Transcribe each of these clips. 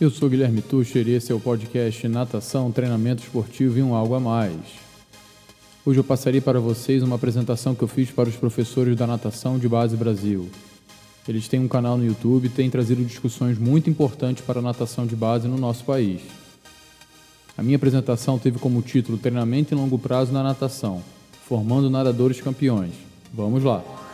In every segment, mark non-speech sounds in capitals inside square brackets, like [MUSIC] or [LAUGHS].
Eu sou Guilherme Tucher e esse é o podcast Natação, Treinamento Esportivo e um Algo a Mais. Hoje eu passarei para vocês uma apresentação que eu fiz para os professores da Natação de Base Brasil. Eles têm um canal no YouTube e têm trazido discussões muito importantes para a natação de base no nosso país. A minha apresentação teve como título Treinamento em Longo Prazo na Natação, formando nadadores campeões. Vamos lá!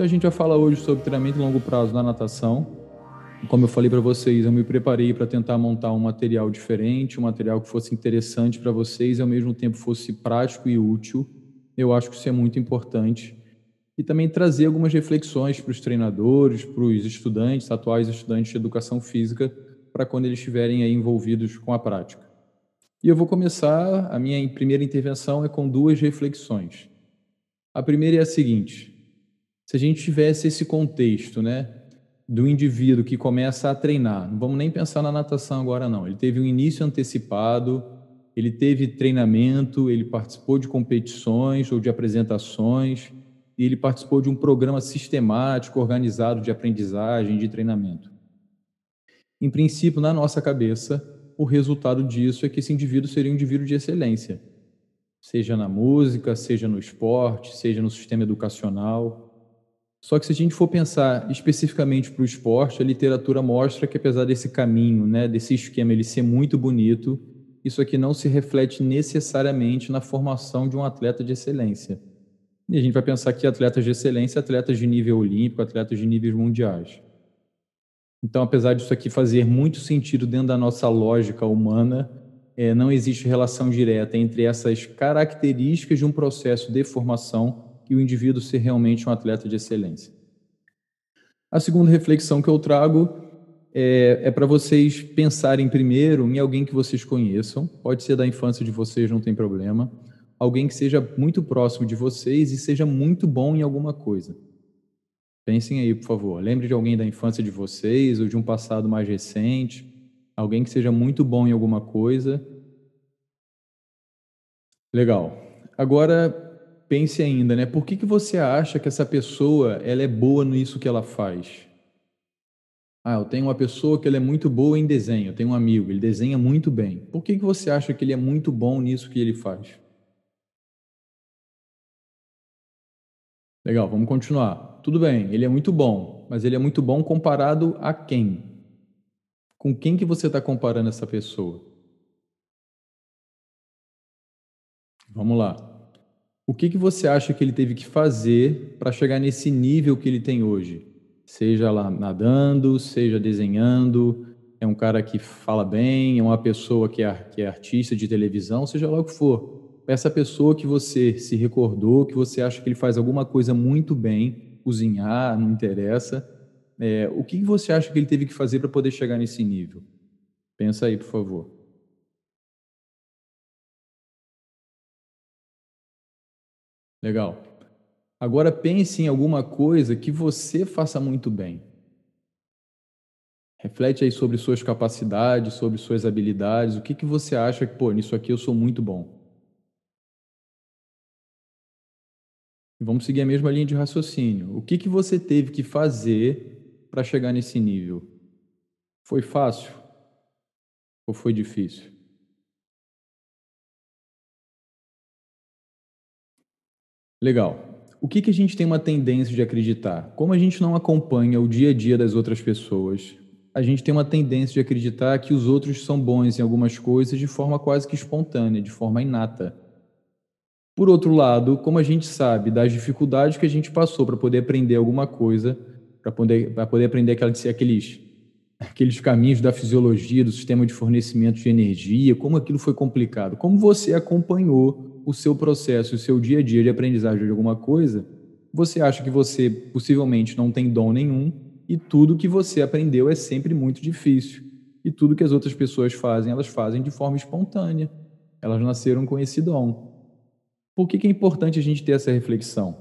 A gente vai falar hoje sobre treinamento longo prazo na natação. Como eu falei para vocês, eu me preparei para tentar montar um material diferente, um material que fosse interessante para vocês e ao mesmo tempo fosse prático e útil. Eu acho que isso é muito importante. E também trazer algumas reflexões para os treinadores, para os estudantes, atuais estudantes de educação física, para quando eles estiverem aí envolvidos com a prática. E eu vou começar, a minha primeira intervenção é com duas reflexões. A primeira é a seguinte: se a gente tivesse esse contexto, né, do indivíduo que começa a treinar, não vamos nem pensar na natação agora não, ele teve um início antecipado, ele teve treinamento, ele participou de competições ou de apresentações, e ele participou de um programa sistemático, organizado de aprendizagem, de treinamento. Em princípio, na nossa cabeça, o resultado disso é que esse indivíduo seria um indivíduo de excelência, seja na música, seja no esporte, seja no sistema educacional. Só que se a gente for pensar especificamente para o esporte, a literatura mostra que apesar desse caminho, né, desse esquema ele ser muito bonito, isso aqui não se reflete necessariamente na formação de um atleta de excelência. E a gente vai pensar que atletas de excelência, atletas de nível olímpico, atletas de níveis mundiais. Então, apesar disso aqui fazer muito sentido dentro da nossa lógica humana, é, não existe relação direta entre essas características de um processo de formação e o indivíduo ser realmente um atleta de excelência. A segunda reflexão que eu trago é, é para vocês pensarem primeiro em alguém que vocês conheçam, pode ser da infância de vocês, não tem problema, alguém que seja muito próximo de vocês e seja muito bom em alguma coisa. Pensem aí, por favor. Lembre de alguém da infância de vocês ou de um passado mais recente, alguém que seja muito bom em alguma coisa. Legal. Agora, pense ainda, né? Por que, que você acha que essa pessoa ela é boa nisso que ela faz? Ah, eu tenho uma pessoa que ela é muito boa em desenho, eu tenho um amigo, ele desenha muito bem. Por que, que você acha que ele é muito bom nisso que ele faz? Legal, vamos continuar. Tudo bem, ele é muito bom, mas ele é muito bom comparado a quem? Com quem que você está comparando essa pessoa? Vamos lá. O que, que você acha que ele teve que fazer para chegar nesse nível que ele tem hoje? Seja lá nadando, seja desenhando, é um cara que fala bem, é uma pessoa que é, que é artista de televisão, seja lá o que for. Essa pessoa que você se recordou, que você acha que ele faz alguma coisa muito bem, cozinhar, não interessa, é, o que você acha que ele teve que fazer para poder chegar nesse nível? Pensa aí, por favor. Legal. Agora pense em alguma coisa que você faça muito bem. Reflete aí sobre suas capacidades, sobre suas habilidades. O que, que você acha que, pô, nisso aqui eu sou muito bom? Vamos seguir a mesma linha de raciocínio. O que, que você teve que fazer para chegar nesse nível? Foi fácil? Ou foi difícil? Legal. O que, que a gente tem uma tendência de acreditar? Como a gente não acompanha o dia a dia das outras pessoas, a gente tem uma tendência de acreditar que os outros são bons em algumas coisas de forma quase que espontânea, de forma inata. Por outro lado, como a gente sabe das dificuldades que a gente passou para poder aprender alguma coisa, para poder, poder aprender aqueles, aqueles, aqueles caminhos da fisiologia, do sistema de fornecimento de energia, como aquilo foi complicado, como você acompanhou o seu processo, o seu dia a dia de aprendizagem de alguma coisa, você acha que você possivelmente não tem dom nenhum e tudo que você aprendeu é sempre muito difícil. E tudo que as outras pessoas fazem, elas fazem de forma espontânea. Elas nasceram com esse dom. Por que, que é importante a gente ter essa reflexão?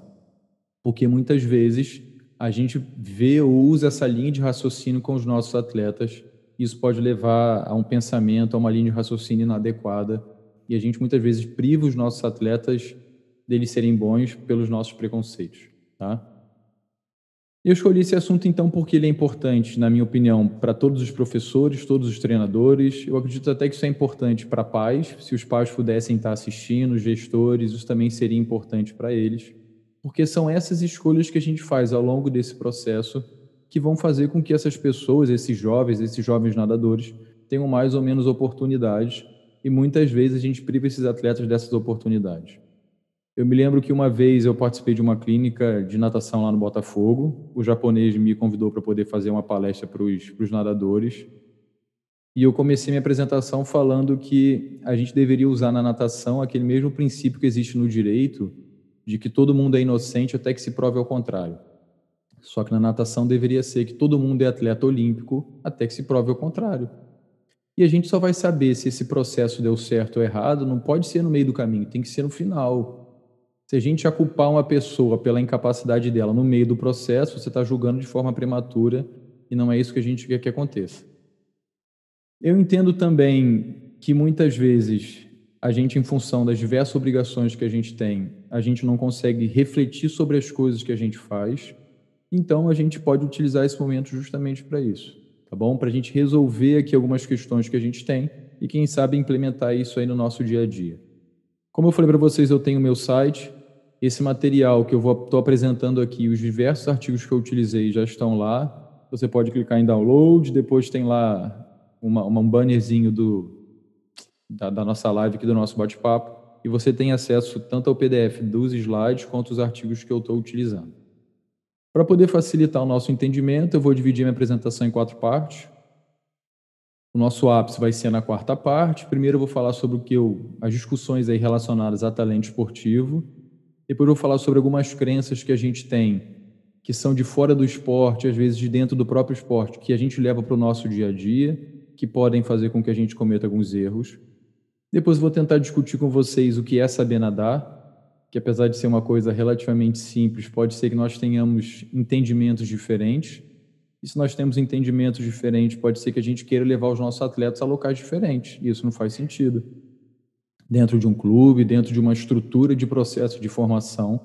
Porque muitas vezes a gente vê ou usa essa linha de raciocínio com os nossos atletas. Isso pode levar a um pensamento, a uma linha de raciocínio inadequada e a gente muitas vezes priva os nossos atletas deles serem bons pelos nossos preconceitos, tá? Eu escolhi esse assunto então porque ele é importante, na minha opinião, para todos os professores, todos os treinadores. Eu acredito até que isso é importante para pais. Se os pais pudessem estar assistindo, gestores, isso também seria importante para eles, porque são essas escolhas que a gente faz ao longo desse processo que vão fazer com que essas pessoas, esses jovens, esses jovens nadadores, tenham mais ou menos oportunidades e muitas vezes a gente priva esses atletas dessas oportunidades. Eu me lembro que uma vez eu participei de uma clínica de natação lá no Botafogo. O japonês me convidou para poder fazer uma palestra para os nadadores. E eu comecei minha apresentação falando que a gente deveria usar na natação aquele mesmo princípio que existe no direito, de que todo mundo é inocente até que se prove ao contrário. Só que na natação deveria ser que todo mundo é atleta olímpico até que se prove ao contrário. E a gente só vai saber se esse processo deu certo ou errado, não pode ser no meio do caminho, tem que ser no final. Se a gente culpar uma pessoa pela incapacidade dela no meio do processo, você está julgando de forma prematura e não é isso que a gente quer que aconteça. Eu entendo também que muitas vezes a gente, em função das diversas obrigações que a gente tem, a gente não consegue refletir sobre as coisas que a gente faz. Então, a gente pode utilizar esse momento justamente para isso, tá bom? Para a gente resolver aqui algumas questões que a gente tem e, quem sabe, implementar isso aí no nosso dia a dia. Como eu falei para vocês, eu tenho o meu site, esse material que eu estou apresentando aqui, os diversos artigos que eu utilizei já estão lá. Você pode clicar em download, depois tem lá uma, uma um bannerzinho do, da, da nossa live aqui, do nosso bate-papo, e você tem acesso tanto ao PDF dos slides quanto os artigos que eu estou utilizando. Para poder facilitar o nosso entendimento, eu vou dividir minha apresentação em quatro partes. O nosso ápice vai ser na quarta parte. Primeiro eu vou falar sobre o que eu, as discussões aí relacionadas a talento esportivo. Depois eu vou falar sobre algumas crenças que a gente tem, que são de fora do esporte, às vezes de dentro do próprio esporte, que a gente leva para o nosso dia a dia, que podem fazer com que a gente cometa alguns erros. Depois vou tentar discutir com vocês o que é saber nadar, que apesar de ser uma coisa relativamente simples, pode ser que nós tenhamos entendimentos diferentes. E se nós temos entendimentos diferentes, pode ser que a gente queira levar os nossos atletas a locais diferentes. E isso não faz sentido dentro de um clube, dentro de uma estrutura de processo de formação,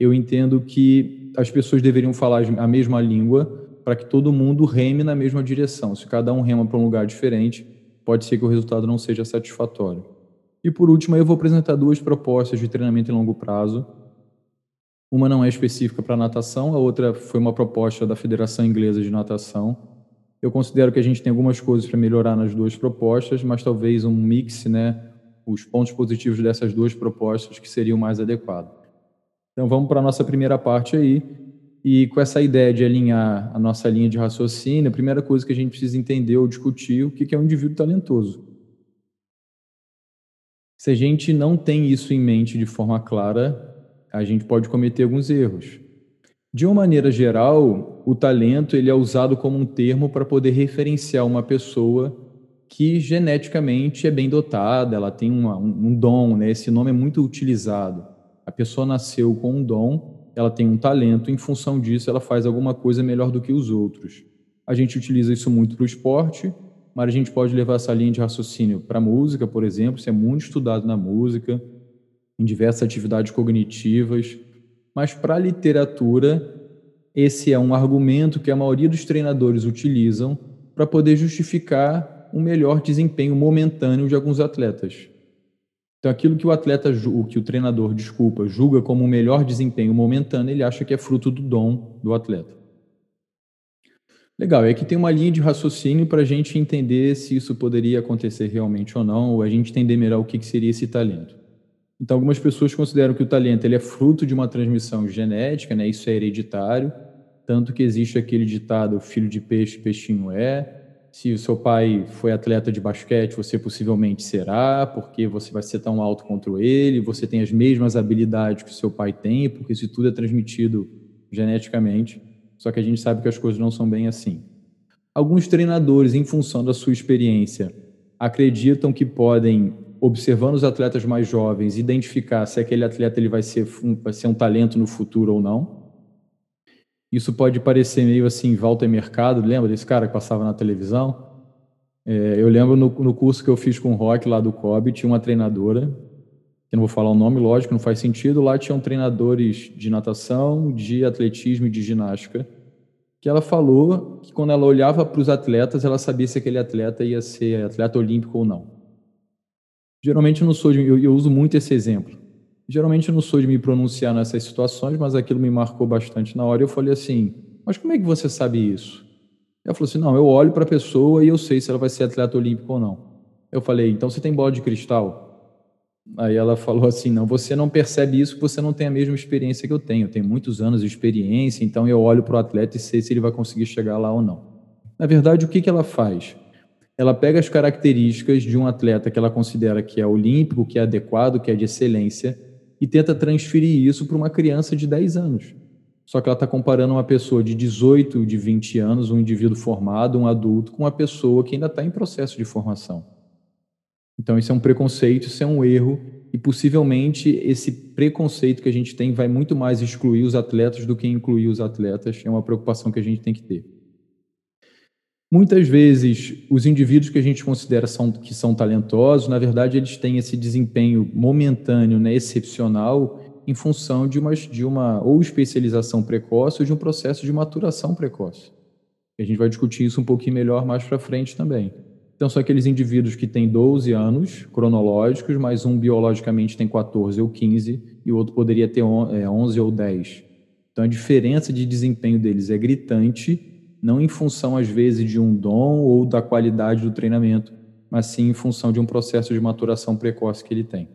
eu entendo que as pessoas deveriam falar a mesma língua para que todo mundo reme na mesma direção. Se cada um rema para um lugar diferente, pode ser que o resultado não seja satisfatório. E por último, eu vou apresentar duas propostas de treinamento em longo prazo. Uma não é específica para natação, a outra foi uma proposta da Federação Inglesa de Natação. Eu considero que a gente tem algumas coisas para melhorar nas duas propostas, mas talvez um mix, né, os pontos positivos dessas duas propostas que seriam mais adequados. Então vamos para a nossa primeira parte aí. E com essa ideia de alinhar a nossa linha de raciocínio, a primeira coisa que a gente precisa entender ou discutir o que é um indivíduo talentoso. Se a gente não tem isso em mente de forma clara, a gente pode cometer alguns erros. De uma maneira geral, o talento ele é usado como um termo para poder referenciar uma pessoa que geneticamente é bem dotada, ela tem uma, um, um dom, né? Esse nome é muito utilizado. A pessoa nasceu com um dom, ela tem um talento, em função disso ela faz alguma coisa melhor do que os outros. A gente utiliza isso muito para o esporte, mas a gente pode levar essa linha de raciocínio para a música, por exemplo, isso é muito estudado na música, em diversas atividades cognitivas, mas para a literatura, esse é um argumento que a maioria dos treinadores utilizam para poder justificar um melhor desempenho momentâneo de alguns atletas. Então, aquilo que o atleta, o que o treinador, desculpa, julga como um melhor desempenho momentâneo, ele acha que é fruto do dom do atleta. Legal, e aqui tem uma linha de raciocínio para a gente entender se isso poderia acontecer realmente ou não, ou a gente entender melhor o que seria esse talento. Então, algumas pessoas consideram que o talento ele é fruto de uma transmissão genética, né? isso é hereditário, tanto que existe aquele ditado: filho de peixe, peixinho é, se o seu pai foi atleta de basquete, você possivelmente será, porque você vai ser tão alto quanto ele, você tem as mesmas habilidades que o seu pai tem, porque isso tudo é transmitido geneticamente. Só que a gente sabe que as coisas não são bem assim. Alguns treinadores, em função da sua experiência, acreditam que podem, observando os atletas mais jovens, identificar se aquele atleta ele vai ser, vai ser um talento no futuro ou não. Isso pode parecer meio assim, Walter Mercado, lembra desse cara que passava na televisão? É, eu lembro no, no, curso que eu fiz com o Rock lá do COB, tinha uma treinadora que não vou falar o nome, lógico, não faz sentido. Lá tinham treinadores de natação, de atletismo e de ginástica, que ela falou que quando ela olhava para os atletas, ela sabia se aquele atleta ia ser atleta olímpico ou não. Geralmente eu não sou eu, eu uso muito esse exemplo. Geralmente eu não sou de me pronunciar nessas situações, mas aquilo me marcou bastante na hora. Eu falei assim: "Mas como é que você sabe isso?" Ela falou assim: "Não, eu olho para a pessoa e eu sei se ela vai ser atleta olímpico ou não." Eu falei: "Então você tem bola de cristal?" Aí ela falou assim: "Não, você não percebe isso você não tem a mesma experiência que eu tenho. Eu tenho muitos anos de experiência, então eu olho para o atleta e sei se ele vai conseguir chegar lá ou não." Na verdade, o que que ela faz? ela pega as características de um atleta que ela considera que é olímpico, que é adequado, que é de excelência, e tenta transferir isso para uma criança de 10 anos. Só que ela está comparando uma pessoa de 18, de 20 anos, um indivíduo formado, um adulto, com uma pessoa que ainda está em processo de formação. Então, isso é um preconceito, isso é um erro, e possivelmente esse preconceito que a gente tem vai muito mais excluir os atletas do que incluir os atletas. É uma preocupação que a gente tem que ter. Muitas vezes, os indivíduos que a gente considera são, que são talentosos, na verdade, eles têm esse desempenho momentâneo, né, excepcional, em função de uma, de uma ou especialização precoce ou de um processo de maturação precoce. A gente vai discutir isso um pouquinho melhor mais para frente também. Então, são aqueles indivíduos que têm 12 anos cronológicos, mas um biologicamente tem 14 ou 15 e o outro poderia ter 11 é, ou 10. Então, a diferença de desempenho deles é gritante não em função, às vezes, de um dom ou da qualidade do treinamento, mas sim em função de um processo de maturação precoce que ele tem.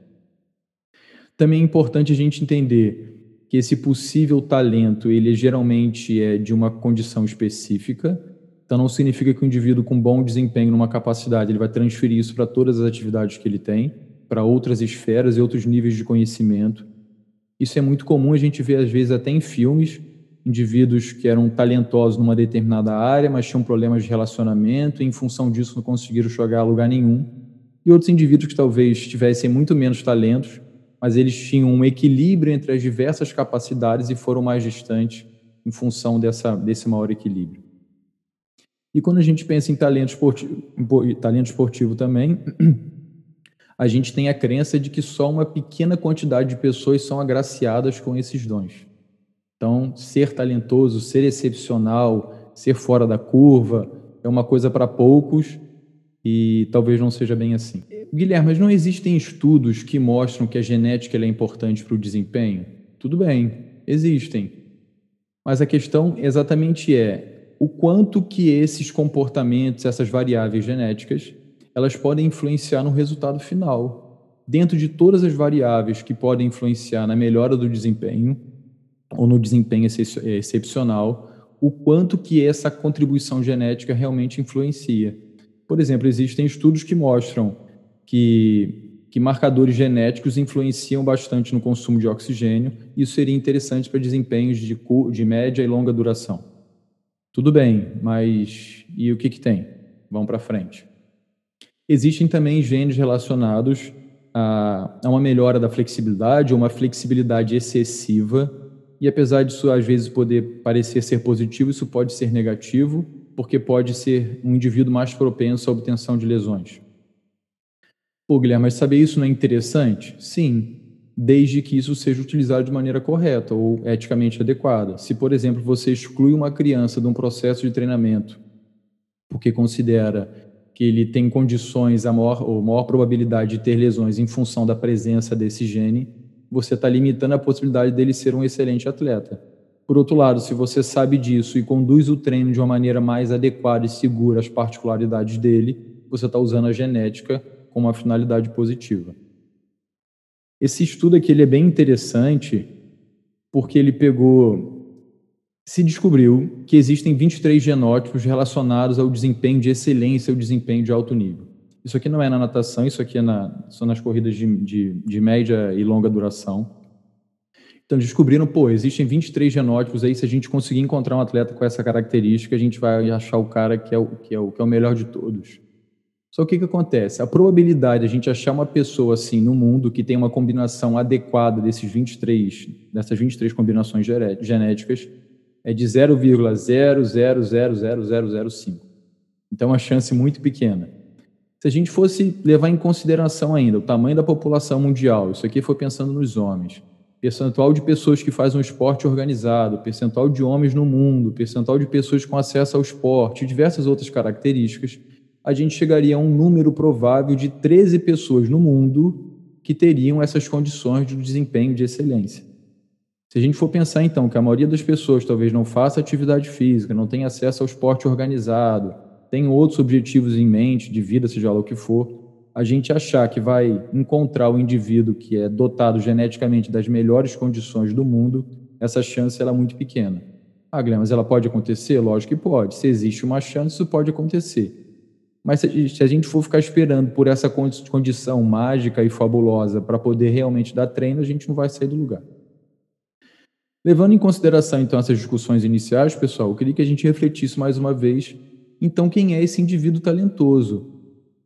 Também é importante a gente entender que esse possível talento, ele geralmente é de uma condição específica, então não significa que o indivíduo com bom desempenho numa capacidade, ele vai transferir isso para todas as atividades que ele tem, para outras esferas e outros níveis de conhecimento. Isso é muito comum a gente ver às vezes até em filmes, indivíduos que eram talentosos numa determinada área, mas tinham problemas de relacionamento e, em função disso, não conseguiram chegar a lugar nenhum. E outros indivíduos que talvez tivessem muito menos talentos, mas eles tinham um equilíbrio entre as diversas capacidades e foram mais distantes em função dessa, desse maior equilíbrio. E quando a gente pensa em talento esportivo, talento esportivo também, [CLEARS THROAT] a gente tem a crença de que só uma pequena quantidade de pessoas são agraciadas com esses dons. Então, ser talentoso, ser excepcional, ser fora da curva é uma coisa para poucos e talvez não seja bem assim. Guilherme, mas não existem estudos que mostram que a genética é importante para o desempenho? Tudo bem, existem. Mas a questão exatamente é o quanto que esses comportamentos, essas variáveis genéticas, elas podem influenciar no resultado final. Dentro de todas as variáveis que podem influenciar na melhora do desempenho, ou no desempenho excepcional, o quanto que essa contribuição genética realmente influencia. Por exemplo, existem estudos que mostram que, que marcadores genéticos influenciam bastante no consumo de oxigênio, e isso seria interessante para desempenhos de, de média e longa duração. Tudo bem, mas e o que, que tem? Vamos para frente. Existem também genes relacionados a, a uma melhora da flexibilidade ou uma flexibilidade excessiva e apesar disso às vezes poder parecer ser positivo, isso pode ser negativo, porque pode ser um indivíduo mais propenso à obtenção de lesões. Pô, Guilherme, mas saber isso não é interessante? Sim, desde que isso seja utilizado de maneira correta ou eticamente adequada. Se, por exemplo, você exclui uma criança de um processo de treinamento porque considera que ele tem condições, a maior, ou maior probabilidade de ter lesões em função da presença desse gene, você está limitando a possibilidade dele ser um excelente atleta. Por outro lado, se você sabe disso e conduz o treino de uma maneira mais adequada e segura às particularidades dele, você está usando a genética com uma finalidade positiva. Esse estudo aqui ele é bem interessante porque ele pegou. Se descobriu que existem 23 genótipos relacionados ao desempenho de excelência, ao desempenho de alto nível. Isso aqui não é na natação, isso aqui é na, são nas corridas de, de, de média e longa duração. Então descobriram, pô, existem 23 genótipos aí, se a gente conseguir encontrar um atleta com essa característica, a gente vai achar o cara que é o, que é o, que é o melhor de todos. Só que o que acontece? A probabilidade de a gente achar uma pessoa assim no mundo que tem uma combinação adequada desses 23, dessas 23 combinações genéticas é de 0,0000005. Então é uma chance muito pequena. Se a gente fosse levar em consideração ainda o tamanho da população mundial, isso aqui foi pensando nos homens, percentual de pessoas que fazem um esporte organizado, percentual de homens no mundo, percentual de pessoas com acesso ao esporte, diversas outras características, a gente chegaria a um número provável de 13 pessoas no mundo que teriam essas condições de desempenho de excelência. Se a gente for pensar então que a maioria das pessoas talvez não faça atividade física, não tenha acesso ao esporte organizado, tem outros objetivos em mente de vida, seja lá o que for, a gente achar que vai encontrar o indivíduo que é dotado geneticamente das melhores condições do mundo, essa chance ela é muito pequena. Ah, Guilherme, mas ela pode acontecer? Lógico que pode. Se existe uma chance, isso pode acontecer. Mas se a gente for ficar esperando por essa condição mágica e fabulosa para poder realmente dar treino, a gente não vai sair do lugar. Levando em consideração, então, essas discussões iniciais, pessoal, eu queria que a gente refletisse mais uma vez, então, quem é esse indivíduo talentoso?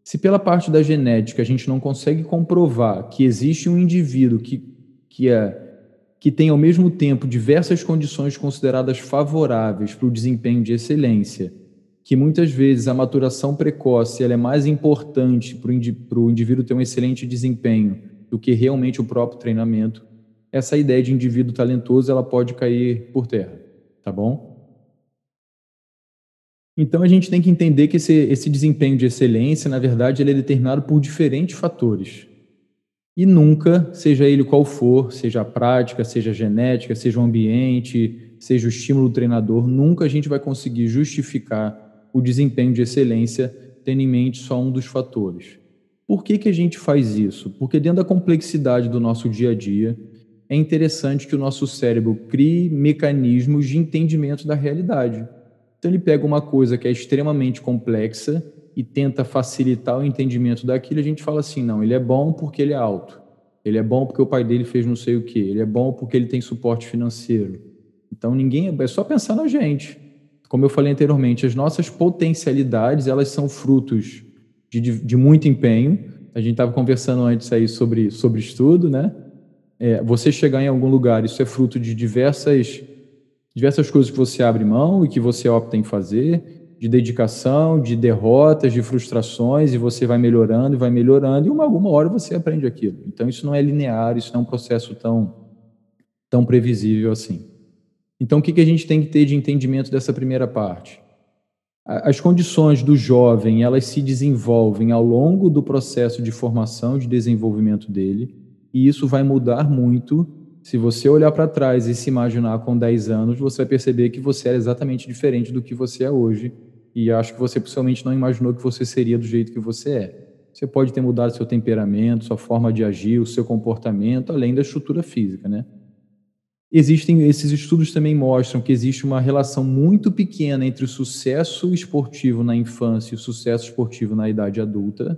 Se pela parte da genética a gente não consegue comprovar que existe um indivíduo que, que, é, que tem ao mesmo tempo diversas condições consideradas favoráveis para o desempenho de excelência, que muitas vezes a maturação precoce ela é mais importante para o indivíduo ter um excelente desempenho do que realmente o próprio treinamento, essa ideia de indivíduo talentoso ela pode cair por terra, tá bom? Então a gente tem que entender que esse, esse desempenho de excelência, na verdade, ele é determinado por diferentes fatores. E nunca, seja ele qual for, seja a prática, seja a genética, seja o ambiente, seja o estímulo do treinador, nunca a gente vai conseguir justificar o desempenho de excelência tendo em mente só um dos fatores. Por que, que a gente faz isso? Porque dentro da complexidade do nosso dia a dia, é interessante que o nosso cérebro crie mecanismos de entendimento da realidade. Então ele pega uma coisa que é extremamente complexa e tenta facilitar o entendimento daquilo. A gente fala assim, não, ele é bom porque ele é alto. Ele é bom porque o pai dele fez não sei o quê. Ele é bom porque ele tem suporte financeiro. Então ninguém é só pensar na gente. Como eu falei anteriormente, as nossas potencialidades elas são frutos de, de, de muito empenho. A gente estava conversando antes aí sobre sobre estudo, né? É, você chegar em algum lugar, isso é fruto de diversas diversas coisas que você abre mão e que você opta em fazer, de dedicação, de derrotas, de frustrações, e você vai melhorando e vai melhorando, e uma, alguma hora você aprende aquilo. Então, isso não é linear, isso não é um processo tão, tão previsível assim. Então, o que, que a gente tem que ter de entendimento dessa primeira parte? As condições do jovem, elas se desenvolvem ao longo do processo de formação de desenvolvimento dele, e isso vai mudar muito se você olhar para trás e se imaginar com 10 anos, você vai perceber que você era exatamente diferente do que você é hoje. E acho que você possivelmente não imaginou que você seria do jeito que você é. Você pode ter mudado seu temperamento, sua forma de agir, o seu comportamento, além da estrutura física, né? Existem esses estudos também mostram que existe uma relação muito pequena entre o sucesso esportivo na infância e o sucesso esportivo na idade adulta.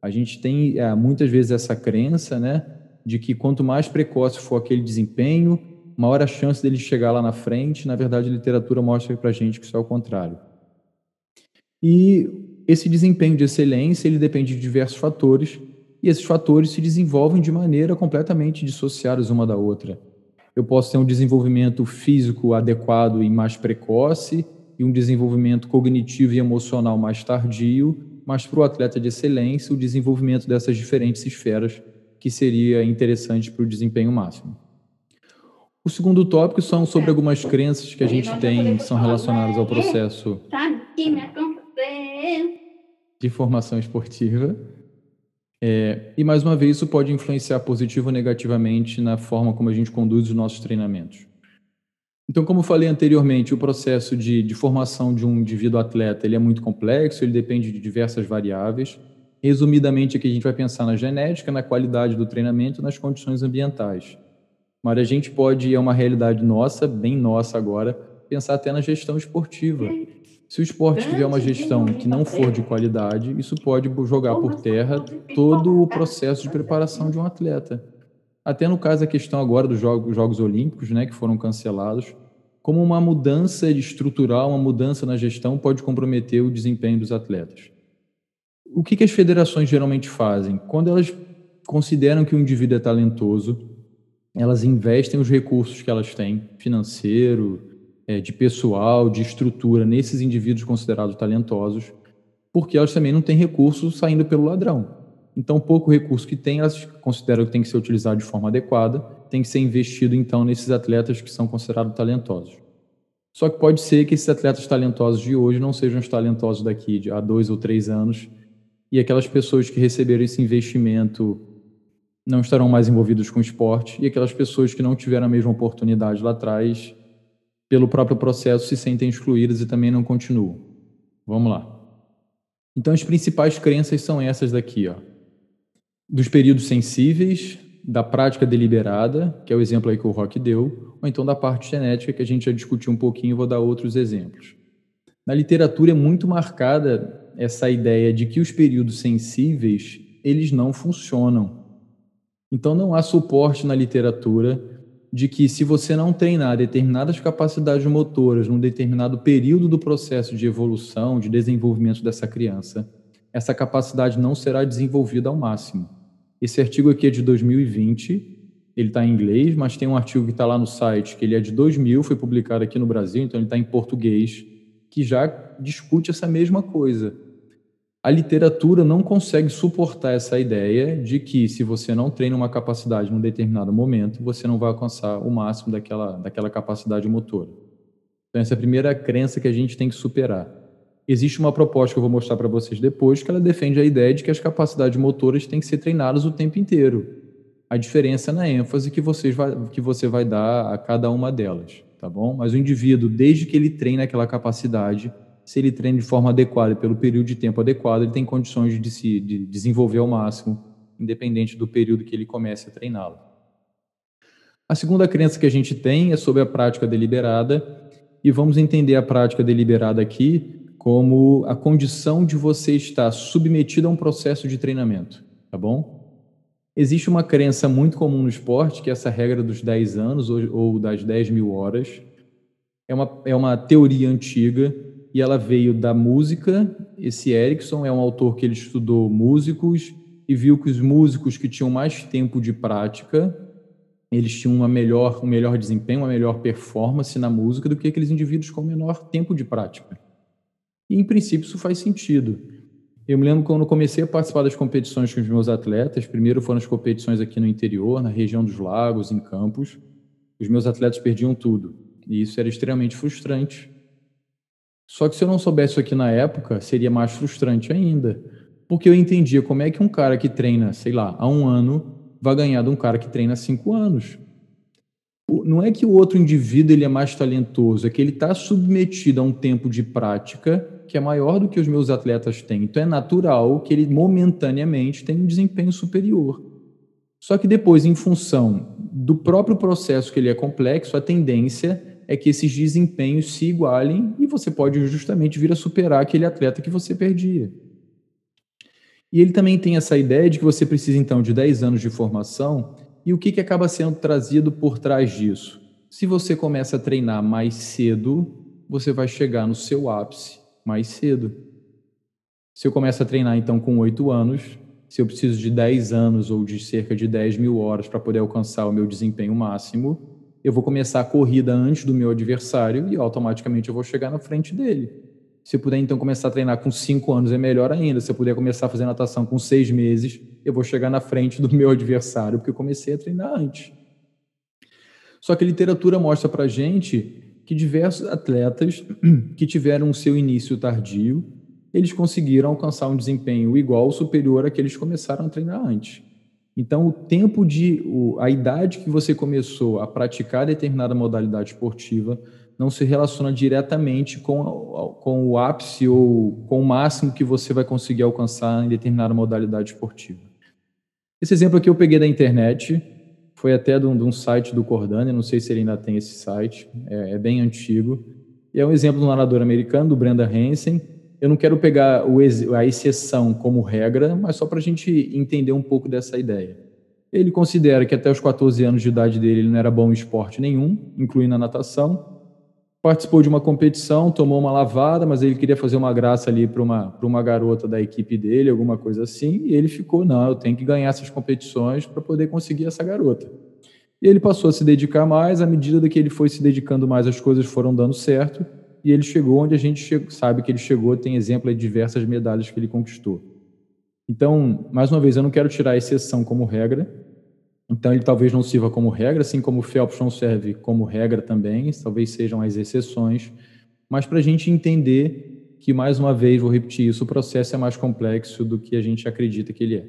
A gente tem é, muitas vezes essa crença, né? De que quanto mais precoce for aquele desempenho, maior a chance dele chegar lá na frente. Na verdade, a literatura mostra para a gente que isso é o contrário. E esse desempenho de excelência ele depende de diversos fatores, e esses fatores se desenvolvem de maneira completamente dissociadas uma da outra. Eu posso ter um desenvolvimento físico adequado e mais precoce, e um desenvolvimento cognitivo e emocional mais tardio, mas para o atleta de excelência, o desenvolvimento dessas diferentes esferas que seria interessante para o desenpenho máximo. O segundo tópico são sobre algumas crenças que a gente tem que são relacionadas ao processo de formação esportiva. É, e mais uma vez, isso pode influenciar positivo ou negativamente na forma como a gente conduz os nossos treinamentos. Então, como eu falei anteriormente, o processo de, de formação de um indivíduo atleta ele é muito complexo, ele depende de diversas variáveis. Resumidamente, aqui a gente vai pensar na genética, na qualidade do treinamento, nas condições ambientais. Mas a gente pode, é uma realidade nossa, bem nossa agora, pensar até na gestão esportiva. Se o esporte tiver uma gestão que não for de qualidade, isso pode jogar por terra todo o processo de preparação de um atleta. Até no caso da questão agora dos Jogos, Jogos Olímpicos, né, que foram cancelados, como uma mudança estrutural, uma mudança na gestão pode comprometer o desempenho dos atletas. O que, que as federações geralmente fazem? Quando elas consideram que o indivíduo é talentoso, elas investem os recursos que elas têm, financeiro, é, de pessoal, de estrutura, nesses indivíduos considerados talentosos, porque elas também não têm recurso saindo pelo ladrão. Então, pouco recurso que tem, elas consideram que tem que ser utilizado de forma adequada, tem que ser investido, então, nesses atletas que são considerados talentosos. Só que pode ser que esses atletas talentosos de hoje não sejam os talentosos daqui a dois ou três anos, e aquelas pessoas que receberam esse investimento não estarão mais envolvidos com o esporte, e aquelas pessoas que não tiveram a mesma oportunidade lá atrás, pelo próprio processo, se sentem excluídas e também não continuam. Vamos lá. Então, as principais crenças são essas daqui, ó. Dos períodos sensíveis, da prática deliberada, que é o exemplo aí que o Rock deu, ou então da parte genética, que a gente já discutiu um pouquinho, vou dar outros exemplos. Na literatura é muito marcada essa ideia de que os períodos sensíveis, eles não funcionam. Então não há suporte na literatura de que se você não treinar determinadas capacidades motoras num determinado período do processo de evolução, de desenvolvimento dessa criança, essa capacidade não será desenvolvida ao máximo. Esse artigo aqui é de 2020, ele está em inglês, mas tem um artigo que está lá no site, que ele é de 2000, foi publicado aqui no Brasil, então ele está em português, que já discute essa mesma coisa. A literatura não consegue suportar essa ideia de que se você não treina uma capacidade num determinado momento, você não vai alcançar o máximo daquela, daquela capacidade motora. Então essa é a primeira crença que a gente tem que superar. Existe uma proposta que eu vou mostrar para vocês depois, que ela defende a ideia de que as capacidades motoras têm que ser treinadas o tempo inteiro. A diferença na ênfase que, vocês vai, que você vai dar a cada uma delas, tá bom? Mas o indivíduo, desde que ele treine aquela capacidade, se ele treina de forma adequada e pelo período de tempo adequado, ele tem condições de se de desenvolver ao máximo, independente do período que ele comece a treiná-la. A segunda crença que a gente tem é sobre a prática deliberada, e vamos entender a prática deliberada aqui como a condição de você estar submetido a um processo de treinamento, tá bom? Existe uma crença muito comum no esporte, que é essa regra dos 10 anos ou, ou das 10 mil horas. É uma, é uma teoria antiga e ela veio da música. Esse Erickson é um autor que ele estudou músicos e viu que os músicos que tinham mais tempo de prática, eles tinham uma melhor, um melhor desempenho, uma melhor performance na música do que aqueles indivíduos com menor tempo de prática. E, em princípio, isso faz sentido. Eu me lembro quando comecei a participar das competições com os meus atletas, primeiro foram as competições aqui no interior, na região dos lagos, em campos, os meus atletas perdiam tudo. E isso era extremamente frustrante. Só que se eu não soubesse isso aqui na época, seria mais frustrante ainda. Porque eu entendia como é que um cara que treina, sei lá, há um ano, vai ganhar de um cara que treina há cinco anos. Não é que o outro indivíduo ele é mais talentoso, é que ele está submetido a um tempo de prática que é maior do que os meus atletas têm. Então é natural que ele momentaneamente tenha um desempenho superior. Só que depois, em função do próprio processo que ele é complexo, a tendência é que esses desempenhos se igualem e você pode justamente vir a superar aquele atleta que você perdia. E ele também tem essa ideia de que você precisa então de 10 anos de formação e o que, que acaba sendo trazido por trás disso? Se você começa a treinar mais cedo, você vai chegar no seu ápice mais cedo. Se eu começo a treinar então com 8 anos, se eu preciso de 10 anos ou de cerca de 10 mil horas para poder alcançar o meu desempenho máximo, eu vou começar a corrida antes do meu adversário e automaticamente eu vou chegar na frente dele. Se eu puder então começar a treinar com 5 anos, é melhor ainda. Se eu puder começar a fazer natação com 6 meses, eu vou chegar na frente do meu adversário, porque eu comecei a treinar antes. Só que a literatura mostra para gente que diversos atletas que tiveram o seu início tardio, eles conseguiram alcançar um desempenho igual ou superior àqueles que começaram a treinar antes. Então, o tempo de, a idade que você começou a praticar determinada modalidade esportiva não se relaciona diretamente com, com o ápice ou com o máximo que você vai conseguir alcançar em determinada modalidade esportiva. Esse exemplo aqui eu peguei da internet, foi até de um, de um site do Cordani, não sei se ele ainda tem esse site, é, é, bem antigo. E é um exemplo do nadador americano, do Brenda Hansen. Eu não quero pegar a exceção como regra, mas só para a gente entender um pouco dessa ideia. Ele considera que até os 14 anos de idade dele ele não era bom em esporte nenhum, incluindo a natação. Participou de uma competição, tomou uma lavada, mas ele queria fazer uma graça ali para uma, uma garota da equipe dele, alguma coisa assim, e ele ficou, não, eu tenho que ganhar essas competições para poder conseguir essa garota. E ele passou a se dedicar mais, à medida que ele foi se dedicando mais, as coisas foram dando certo, e ele chegou onde a gente sabe que ele chegou, tem exemplo de diversas medalhas que ele conquistou. Então, mais uma vez, eu não quero tirar a exceção como regra, então ele talvez não sirva como regra, assim como o Phelps não serve como regra também, talvez sejam as exceções, mas para a gente entender que, mais uma vez, vou repetir isso, o processo é mais complexo do que a gente acredita que ele é.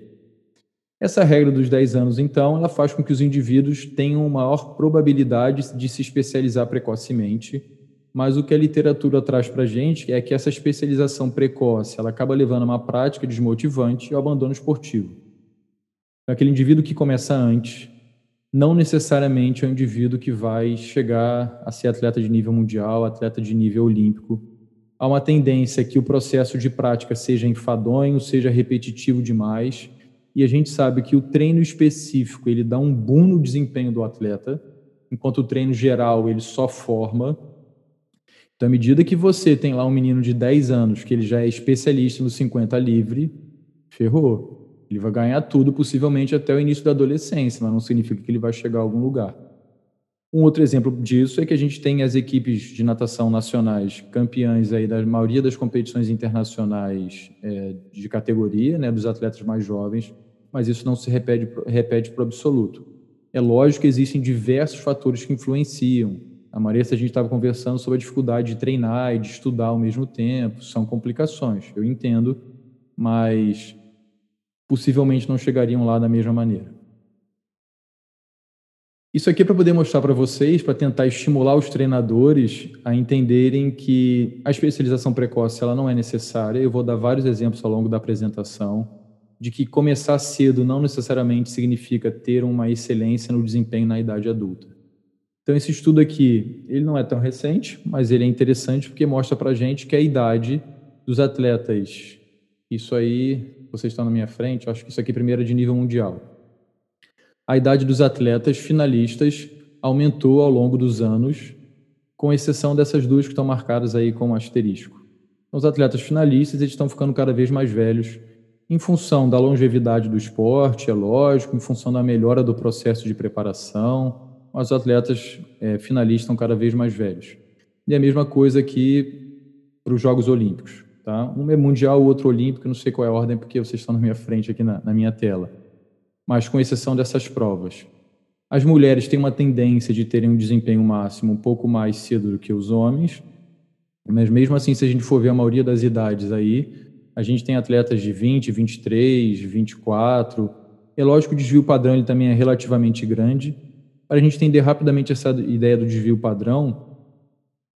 Essa regra dos 10 anos, então, ela faz com que os indivíduos tenham maior probabilidade de se especializar precocemente mas o que a literatura traz para a gente é que essa especialização precoce ela acaba levando a uma prática desmotivante e ao abandono esportivo. Então, aquele indivíduo que começa antes não necessariamente é um indivíduo que vai chegar a ser atleta de nível mundial, atleta de nível olímpico. Há uma tendência que o processo de prática seja enfadonho, seja repetitivo demais, e a gente sabe que o treino específico ele dá um boom no desempenho do atleta, enquanto o treino geral ele só forma então, à medida que você tem lá um menino de 10 anos, que ele já é especialista no 50 livre, ferrou. Ele vai ganhar tudo, possivelmente até o início da adolescência, mas não significa que ele vai chegar a algum lugar. Um outro exemplo disso é que a gente tem as equipes de natação nacionais campeãs aí da maioria das competições internacionais é, de categoria, né, dos atletas mais jovens, mas isso não se repete, repete para o absoluto. É lógico que existem diversos fatores que influenciam, a Marissa, a gente estava conversando sobre a dificuldade de treinar e de estudar ao mesmo tempo. São complicações, eu entendo, mas possivelmente não chegariam lá da mesma maneira. Isso aqui é para poder mostrar para vocês, para tentar estimular os treinadores a entenderem que a especialização precoce ela não é necessária. Eu vou dar vários exemplos ao longo da apresentação de que começar cedo não necessariamente significa ter uma excelência no desempenho na idade adulta. Então, esse estudo aqui, ele não é tão recente, mas ele é interessante porque mostra para gente que a idade dos atletas, isso aí, vocês estão na minha frente, acho que isso aqui primeiro é de nível mundial. A idade dos atletas finalistas aumentou ao longo dos anos, com exceção dessas duas que estão marcadas aí com um asterisco. Então, os atletas finalistas eles estão ficando cada vez mais velhos, em função da longevidade do esporte, é lógico, em função da melhora do processo de preparação, os atletas é, finalistas estão cada vez mais velhos. E a mesma coisa aqui para os Jogos Olímpicos. Tá? Um é mundial, o outro olímpico, não sei qual é a ordem, porque vocês estão na minha frente aqui na, na minha tela. Mas com exceção dessas provas. As mulheres têm uma tendência de terem um desempenho máximo um pouco mais cedo do que os homens, mas mesmo assim, se a gente for ver a maioria das idades aí, a gente tem atletas de 20, 23, 24. É lógico que o desvio padrão ele também é relativamente grande, para a gente entender rapidamente essa ideia do desvio padrão,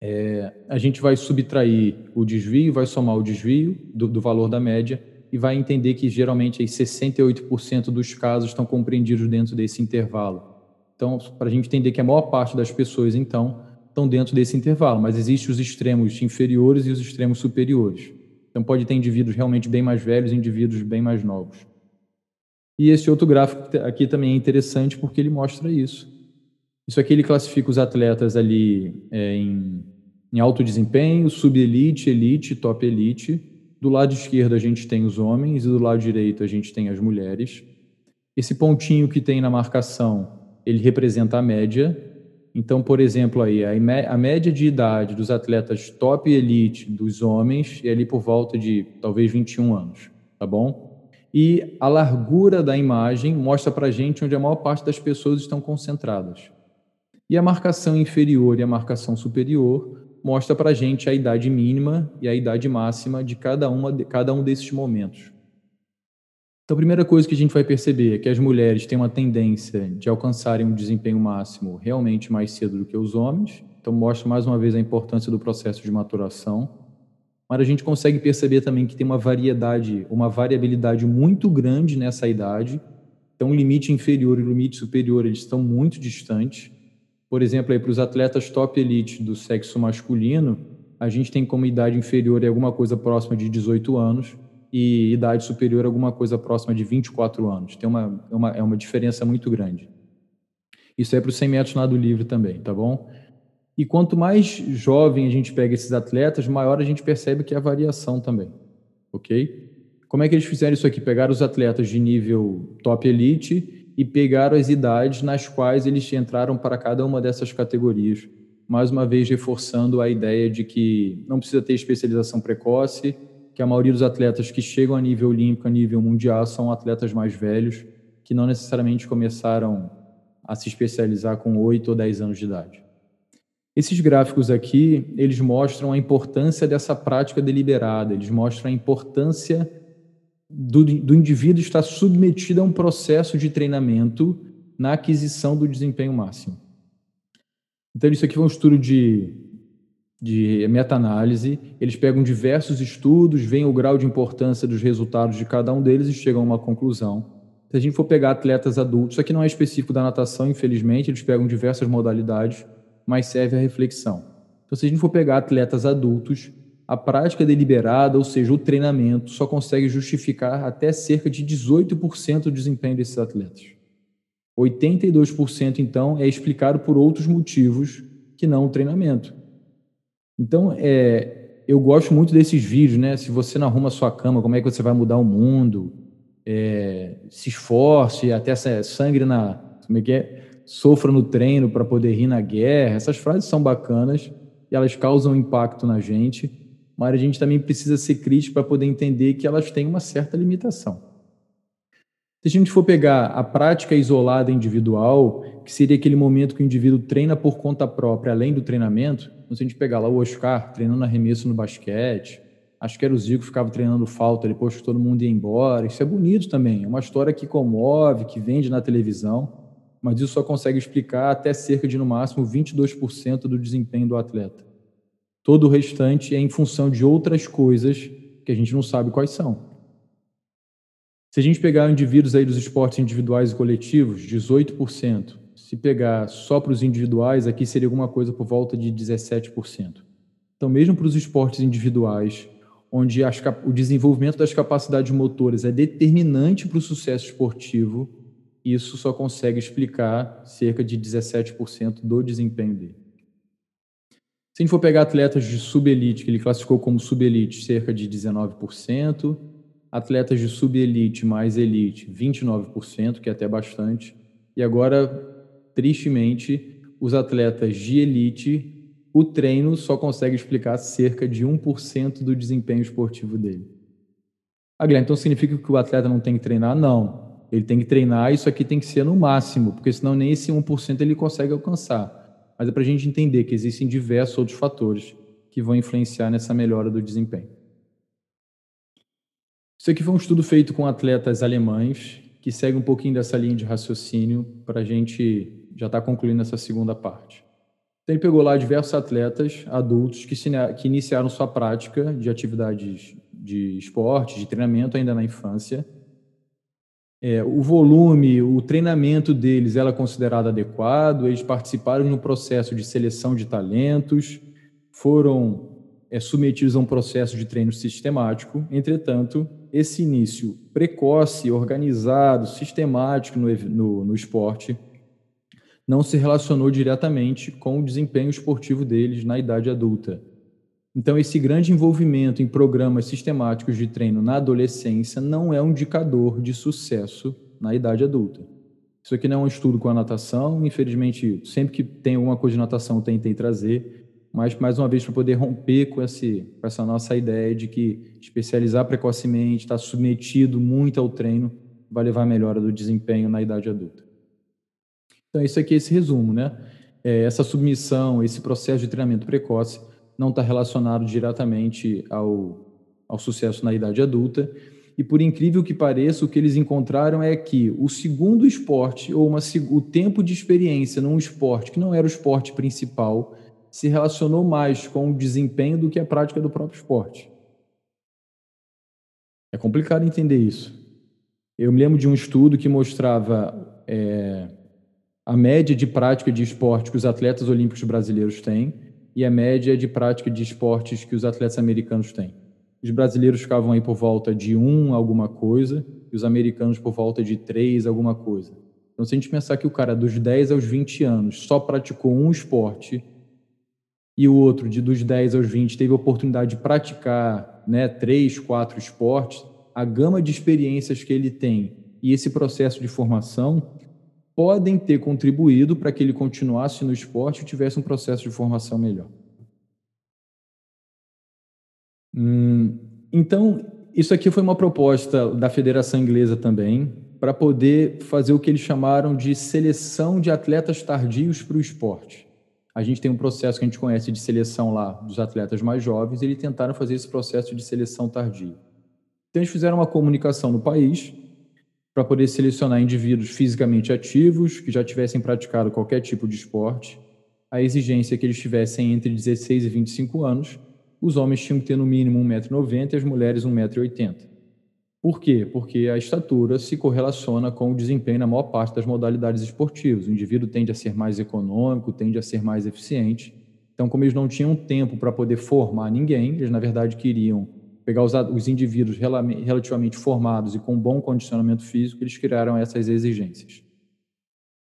é, a gente vai subtrair o desvio, vai somar o desvio do, do valor da média e vai entender que geralmente aí 68% dos casos estão compreendidos dentro desse intervalo. Então, para a gente entender que a maior parte das pessoas, então, estão dentro desse intervalo, mas existem os extremos inferiores e os extremos superiores. Então, pode ter indivíduos realmente bem mais velhos e indivíduos bem mais novos. E esse outro gráfico aqui também é interessante porque ele mostra isso. Isso aqui ele classifica os atletas ali é, em, em alto desempenho, sub-elite, elite, top elite. Do lado esquerdo a gente tem os homens e do lado direito a gente tem as mulheres. Esse pontinho que tem na marcação, ele representa a média. Então, por exemplo, aí a média de idade dos atletas top elite dos homens é ali por volta de talvez 21 anos, tá bom? E a largura da imagem mostra para gente onde a maior parte das pessoas estão concentradas. E a marcação inferior e a marcação superior mostra para a gente a idade mínima e a idade máxima de cada, uma, de cada um desses momentos. Então, a primeira coisa que a gente vai perceber é que as mulheres têm uma tendência de alcançarem um desempenho máximo realmente mais cedo do que os homens. Então, mostra mais uma vez a importância do processo de maturação. Mas a gente consegue perceber também que tem uma variedade, uma variabilidade muito grande nessa idade. Então, o limite inferior e o limite superior eles estão muito distantes. Por exemplo, para os atletas top elite do sexo masculino, a gente tem como idade inferior alguma coisa próxima de 18 anos e idade superior alguma coisa próxima de 24 anos. Tem uma, é uma, é uma diferença muito grande. Isso é para os 100 metros nado livre também, tá bom? E quanto mais jovem a gente pega esses atletas, maior a gente percebe que é a variação também, ok? Como é que eles fizeram isso aqui? Pegaram os atletas de nível top elite e pegaram as idades nas quais eles entraram para cada uma dessas categorias. mais uma vez reforçando a ideia de que não precisa ter especialização precoce, que a maioria dos atletas que chegam a nível olímpico, a nível mundial, são atletas mais velhos, que não necessariamente começaram a se especializar com 8 ou 10 anos de idade. Esses gráficos aqui, eles mostram a importância dessa prática deliberada, eles mostram a importância do, do indivíduo estar submetido a um processo de treinamento na aquisição do desempenho máximo. Então, isso aqui foi um estudo de, de meta-análise. Eles pegam diversos estudos, veem o grau de importância dos resultados de cada um deles e chegam a uma conclusão. Se a gente for pegar atletas adultos, isso aqui não é específico da natação, infelizmente, eles pegam diversas modalidades, mas serve a reflexão. Então, se a gente for pegar atletas adultos, a prática deliberada, ou seja, o treinamento, só consegue justificar até cerca de 18% do desempenho desses atletas. 82%, então, é explicado por outros motivos que não o treinamento. Então, é, eu gosto muito desses vídeos, né? Se você não arruma a sua cama, como é que você vai mudar o mundo? É, se esforce, até sangue na. Como é que é? Sofra no treino para poder rir na guerra. Essas frases são bacanas e elas causam impacto na gente, mas a gente também precisa ser crítico para poder entender que elas têm uma certa limitação. Se a gente for pegar a prática isolada individual, que seria aquele momento que o indivíduo treina por conta própria, além do treinamento, então, se a gente pegar lá o Oscar treinando arremesso no basquete, acho que era o Zico que ficava treinando falta depois que todo mundo ia embora. Isso é bonito também, é uma história que comove, que vende na televisão, mas isso só consegue explicar até cerca de, no máximo, 22% do desempenho do atleta. Todo o restante é em função de outras coisas que a gente não sabe quais são. Se a gente pegar indivíduos aí dos esportes individuais e coletivos, 18%. Se pegar só para os individuais, aqui seria alguma coisa por volta de 17%. Então, mesmo para os esportes individuais, onde as, o desenvolvimento das capacidades motoras é determinante para o sucesso esportivo, isso só consegue explicar cerca de 17% do desempenho dele. Se a gente for pegar atletas de subelite, que ele classificou como subelite, cerca de 19%, atletas de subelite mais elite, 29%, que é até bastante. E agora, tristemente, os atletas de elite, o treino só consegue explicar cerca de 1% do desempenho esportivo dele. Ah, Guilherme, então significa que o atleta não tem que treinar? Não. Ele tem que treinar, isso aqui tem que ser no máximo, porque senão nem esse 1% ele consegue alcançar. Mas é para a gente entender que existem diversos outros fatores que vão influenciar nessa melhora do desempenho. Isso aqui foi um estudo feito com atletas alemães, que segue um pouquinho dessa linha de raciocínio para a gente já estar tá concluindo essa segunda parte. Então, ele pegou lá diversos atletas adultos que, que iniciaram sua prática de atividades de esporte, de treinamento ainda na infância. É, o volume, o treinamento deles era considerado adequado, eles participaram no processo de seleção de talentos, foram é, submetidos a um processo de treino sistemático. Entretanto, esse início precoce, organizado, sistemático no, no, no esporte não se relacionou diretamente com o desempenho esportivo deles na idade adulta. Então, esse grande envolvimento em programas sistemáticos de treino na adolescência não é um indicador de sucesso na idade adulta. Isso aqui não é um estudo com a natação, infelizmente, sempre que tem alguma coisa de natação, eu tentei trazer, mas mais uma vez para poder romper com, esse, com essa nossa ideia de que especializar precocemente, estar submetido muito ao treino, vai levar à melhora do desempenho na idade adulta. Então, isso aqui é esse resumo, né? É, essa submissão, esse processo de treinamento precoce não está relacionado diretamente ao, ao sucesso na idade adulta. E por incrível que pareça, o que eles encontraram é que o segundo esporte, ou uma, o tempo de experiência num esporte que não era o esporte principal, se relacionou mais com o desempenho do que a prática do próprio esporte. É complicado entender isso. Eu me lembro de um estudo que mostrava é, a média de prática de esporte que os atletas olímpicos brasileiros têm e a média de prática de esportes que os atletas americanos têm. Os brasileiros ficavam aí por volta de um alguma coisa e os americanos por volta de três alguma coisa. Então, se a gente pensar que o cara dos 10 aos 20 anos só praticou um esporte e o outro, de dos 10 aos 20, teve a oportunidade de praticar né, três, quatro esportes, a gama de experiências que ele tem e esse processo de formação podem ter contribuído para que ele continuasse no esporte e tivesse um processo de formação melhor. Hum, então, isso aqui foi uma proposta da Federação Inglesa também, para poder fazer o que eles chamaram de seleção de atletas tardios para o esporte. A gente tem um processo que a gente conhece de seleção lá dos atletas mais jovens, e eles tentaram fazer esse processo de seleção tardia. Então, eles fizeram uma comunicação no país para poder selecionar indivíduos fisicamente ativos que já tivessem praticado qualquer tipo de esporte. A exigência é que eles tivessem entre 16 e 25 anos. Os homens tinham que ter no mínimo 1,90m e as mulheres 1,80m. Por quê? Porque a estatura se correlaciona com o desempenho na maior parte das modalidades esportivas. O indivíduo tende a ser mais econômico, tende a ser mais eficiente. Então, como eles não tinham tempo para poder formar ninguém, eles, na verdade, queriam pegar os, os indivíduos relativamente formados e com bom condicionamento físico, eles criaram essas exigências.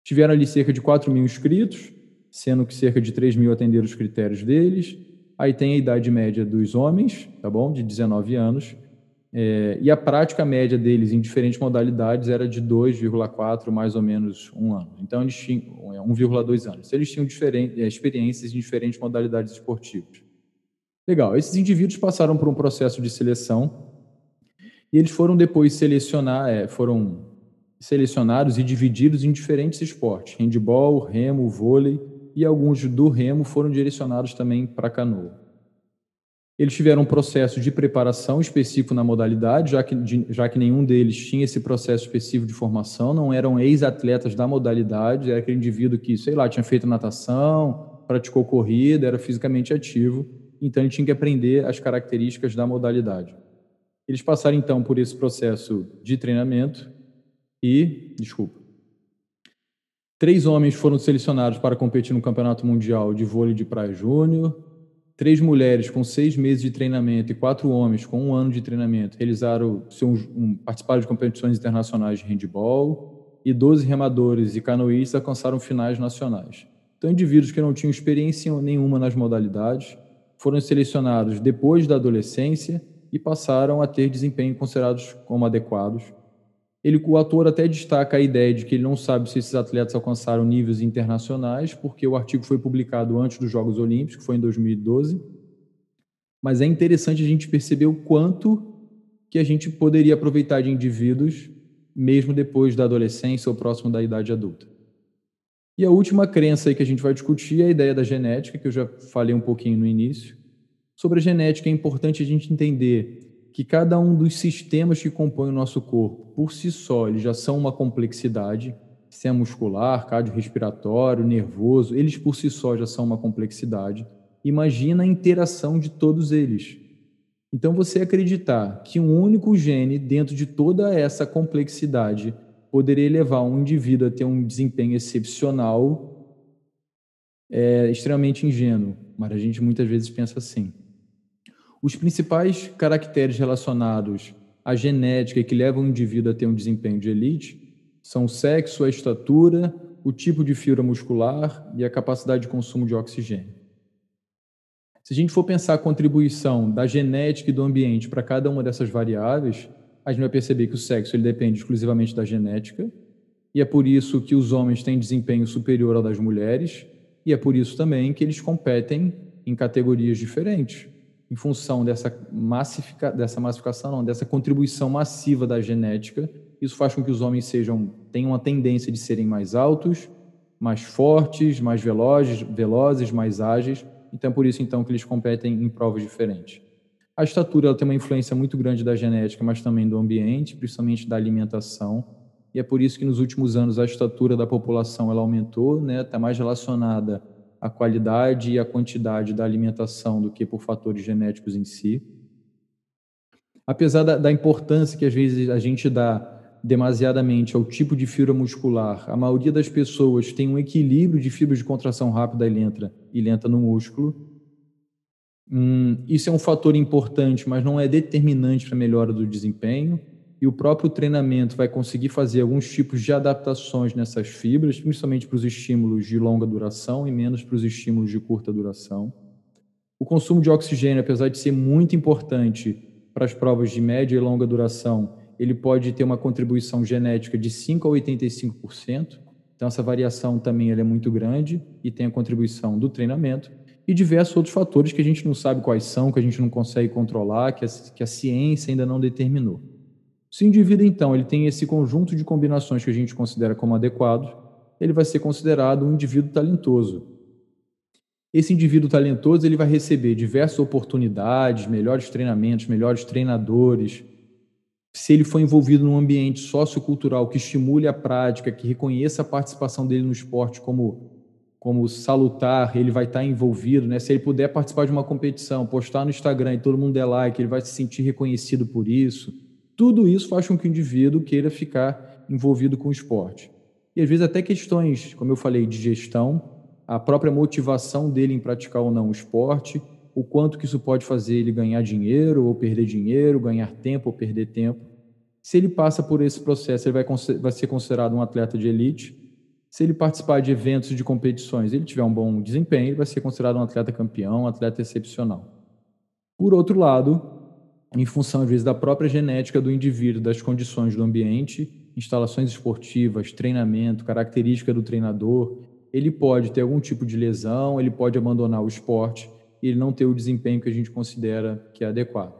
Tiveram ali cerca de 4 mil inscritos, sendo que cerca de 3 mil atenderam os critérios deles. Aí tem a idade média dos homens, tá bom? De 19 anos. É, e a prática média deles em diferentes modalidades era de 2,4 mais ou menos um ano. Então eles tinham 1,2 é, anos. Eles tinham é, experiências em diferentes modalidades esportivas. Legal. Esses indivíduos passaram por um processo de seleção e eles foram depois selecionar, é, foram selecionados e divididos em diferentes esportes: handball, remo, vôlei e alguns do remo foram direcionados também para canoa. Eles tiveram um processo de preparação específico na modalidade, já que, de, já que nenhum deles tinha esse processo específico de formação, não eram ex-atletas da modalidade, era aquele indivíduo que, sei lá, tinha feito natação, praticou corrida, era fisicamente ativo então ele tinha que aprender as características da modalidade. Eles passaram então por esse processo de treinamento e, desculpa, três homens foram selecionados para competir no Campeonato Mundial de Vôlei de Praia Júnior, três mulheres com seis meses de treinamento e quatro homens com um ano de treinamento realizaram, um, participaram de competições internacionais de handball e 12 remadores e canoístas alcançaram finais nacionais. Então, indivíduos que não tinham experiência nenhuma nas modalidades, foram selecionados depois da adolescência e passaram a ter desempenho considerados como adequados. Ele, o ator até destaca a ideia de que ele não sabe se esses atletas alcançaram níveis internacionais, porque o artigo foi publicado antes dos Jogos Olímpicos, que foi em 2012. Mas é interessante a gente perceber o quanto que a gente poderia aproveitar de indivíduos mesmo depois da adolescência ou próximo da idade adulta. E a última crença aí que a gente vai discutir é a ideia da genética, que eu já falei um pouquinho no início. Sobre a genética, é importante a gente entender que cada um dos sistemas que compõem o nosso corpo, por si só, eles já são uma complexidade. Sistema muscular, cardiorrespiratório, nervoso, eles por si só já são uma complexidade. Imagina a interação de todos eles. Então, você acreditar que um único gene, dentro de toda essa complexidade, poderia levar um indivíduo a ter um desempenho excepcional é extremamente ingênuo, mas a gente muitas vezes pensa assim. Os principais caracteres relacionados à genética que levam o indivíduo a ter um desempenho de elite são o sexo, a estatura, o tipo de fibra muscular e a capacidade de consumo de oxigênio. Se a gente for pensar a contribuição da genética e do ambiente para cada uma dessas variáveis, a gente vai perceber que o sexo ele depende exclusivamente da genética, e é por isso que os homens têm desempenho superior ao das mulheres, e é por isso também que eles competem em categorias diferentes, em função dessa, massifica, dessa massificação, não, dessa contribuição massiva da genética. Isso faz com que os homens sejam tenham uma tendência de serem mais altos, mais fortes, mais velozes, velozes mais ágeis. Então, é por isso então que eles competem em provas diferentes. A estatura tem uma influência muito grande da genética, mas também do ambiente, principalmente da alimentação. E é por isso que nos últimos anos a estatura da população ela aumentou, né? Está mais relacionada à qualidade e à quantidade da alimentação do que por fatores genéticos em si. Apesar da, da importância que às vezes a gente dá demasiadamente ao tipo de fibra muscular, a maioria das pessoas tem um equilíbrio de fibras de contração rápida e lenta, e lenta no músculo Hum, isso é um fator importante, mas não é determinante para a melhora do desempenho. E o próprio treinamento vai conseguir fazer alguns tipos de adaptações nessas fibras, principalmente para os estímulos de longa duração e menos para os estímulos de curta duração. O consumo de oxigênio, apesar de ser muito importante para as provas de média e longa duração, ele pode ter uma contribuição genética de 5 a 85%. Então, essa variação também é muito grande e tem a contribuição do treinamento e diversos outros fatores que a gente não sabe quais são, que a gente não consegue controlar, que a, que a ciência ainda não determinou. Se o indivíduo, então, ele tem esse conjunto de combinações que a gente considera como adequados, ele vai ser considerado um indivíduo talentoso. Esse indivíduo talentoso ele vai receber diversas oportunidades, melhores treinamentos, melhores treinadores. Se ele for envolvido num ambiente sociocultural que estimule a prática, que reconheça a participação dele no esporte como como salutar, ele vai estar envolvido, né? Se ele puder participar de uma competição, postar no Instagram e todo mundo der like, ele vai se sentir reconhecido por isso. Tudo isso faz com que o indivíduo queira ficar envolvido com o esporte. E às vezes até questões, como eu falei, de gestão, a própria motivação dele em praticar ou não o esporte, o quanto que isso pode fazer ele ganhar dinheiro ou perder dinheiro, ganhar tempo ou perder tempo. Se ele passa por esse processo, ele vai, vai ser considerado um atleta de elite. Se ele participar de eventos, de competições, ele tiver um bom desempenho, ele vai ser considerado um atleta campeão, um atleta excepcional. Por outro lado, em função, às vezes, da própria genética do indivíduo, das condições do ambiente, instalações esportivas, treinamento, característica do treinador, ele pode ter algum tipo de lesão, ele pode abandonar o esporte e ele não ter o desempenho que a gente considera que é adequado.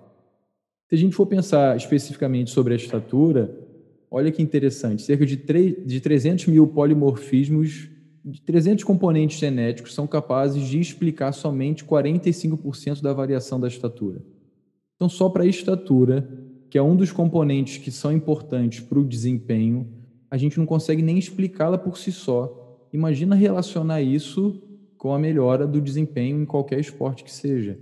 Se a gente for pensar especificamente sobre a estatura, olha que interessante, cerca de, 3, de 300 mil polimorfismos, de 300 componentes genéticos são capazes de explicar somente 45% da variação da estatura. Então, só para a estatura, que é um dos componentes que são importantes para o desempenho, a gente não consegue nem explicá-la por si só imagina relacionar isso com a melhora do desempenho em qualquer esporte que seja.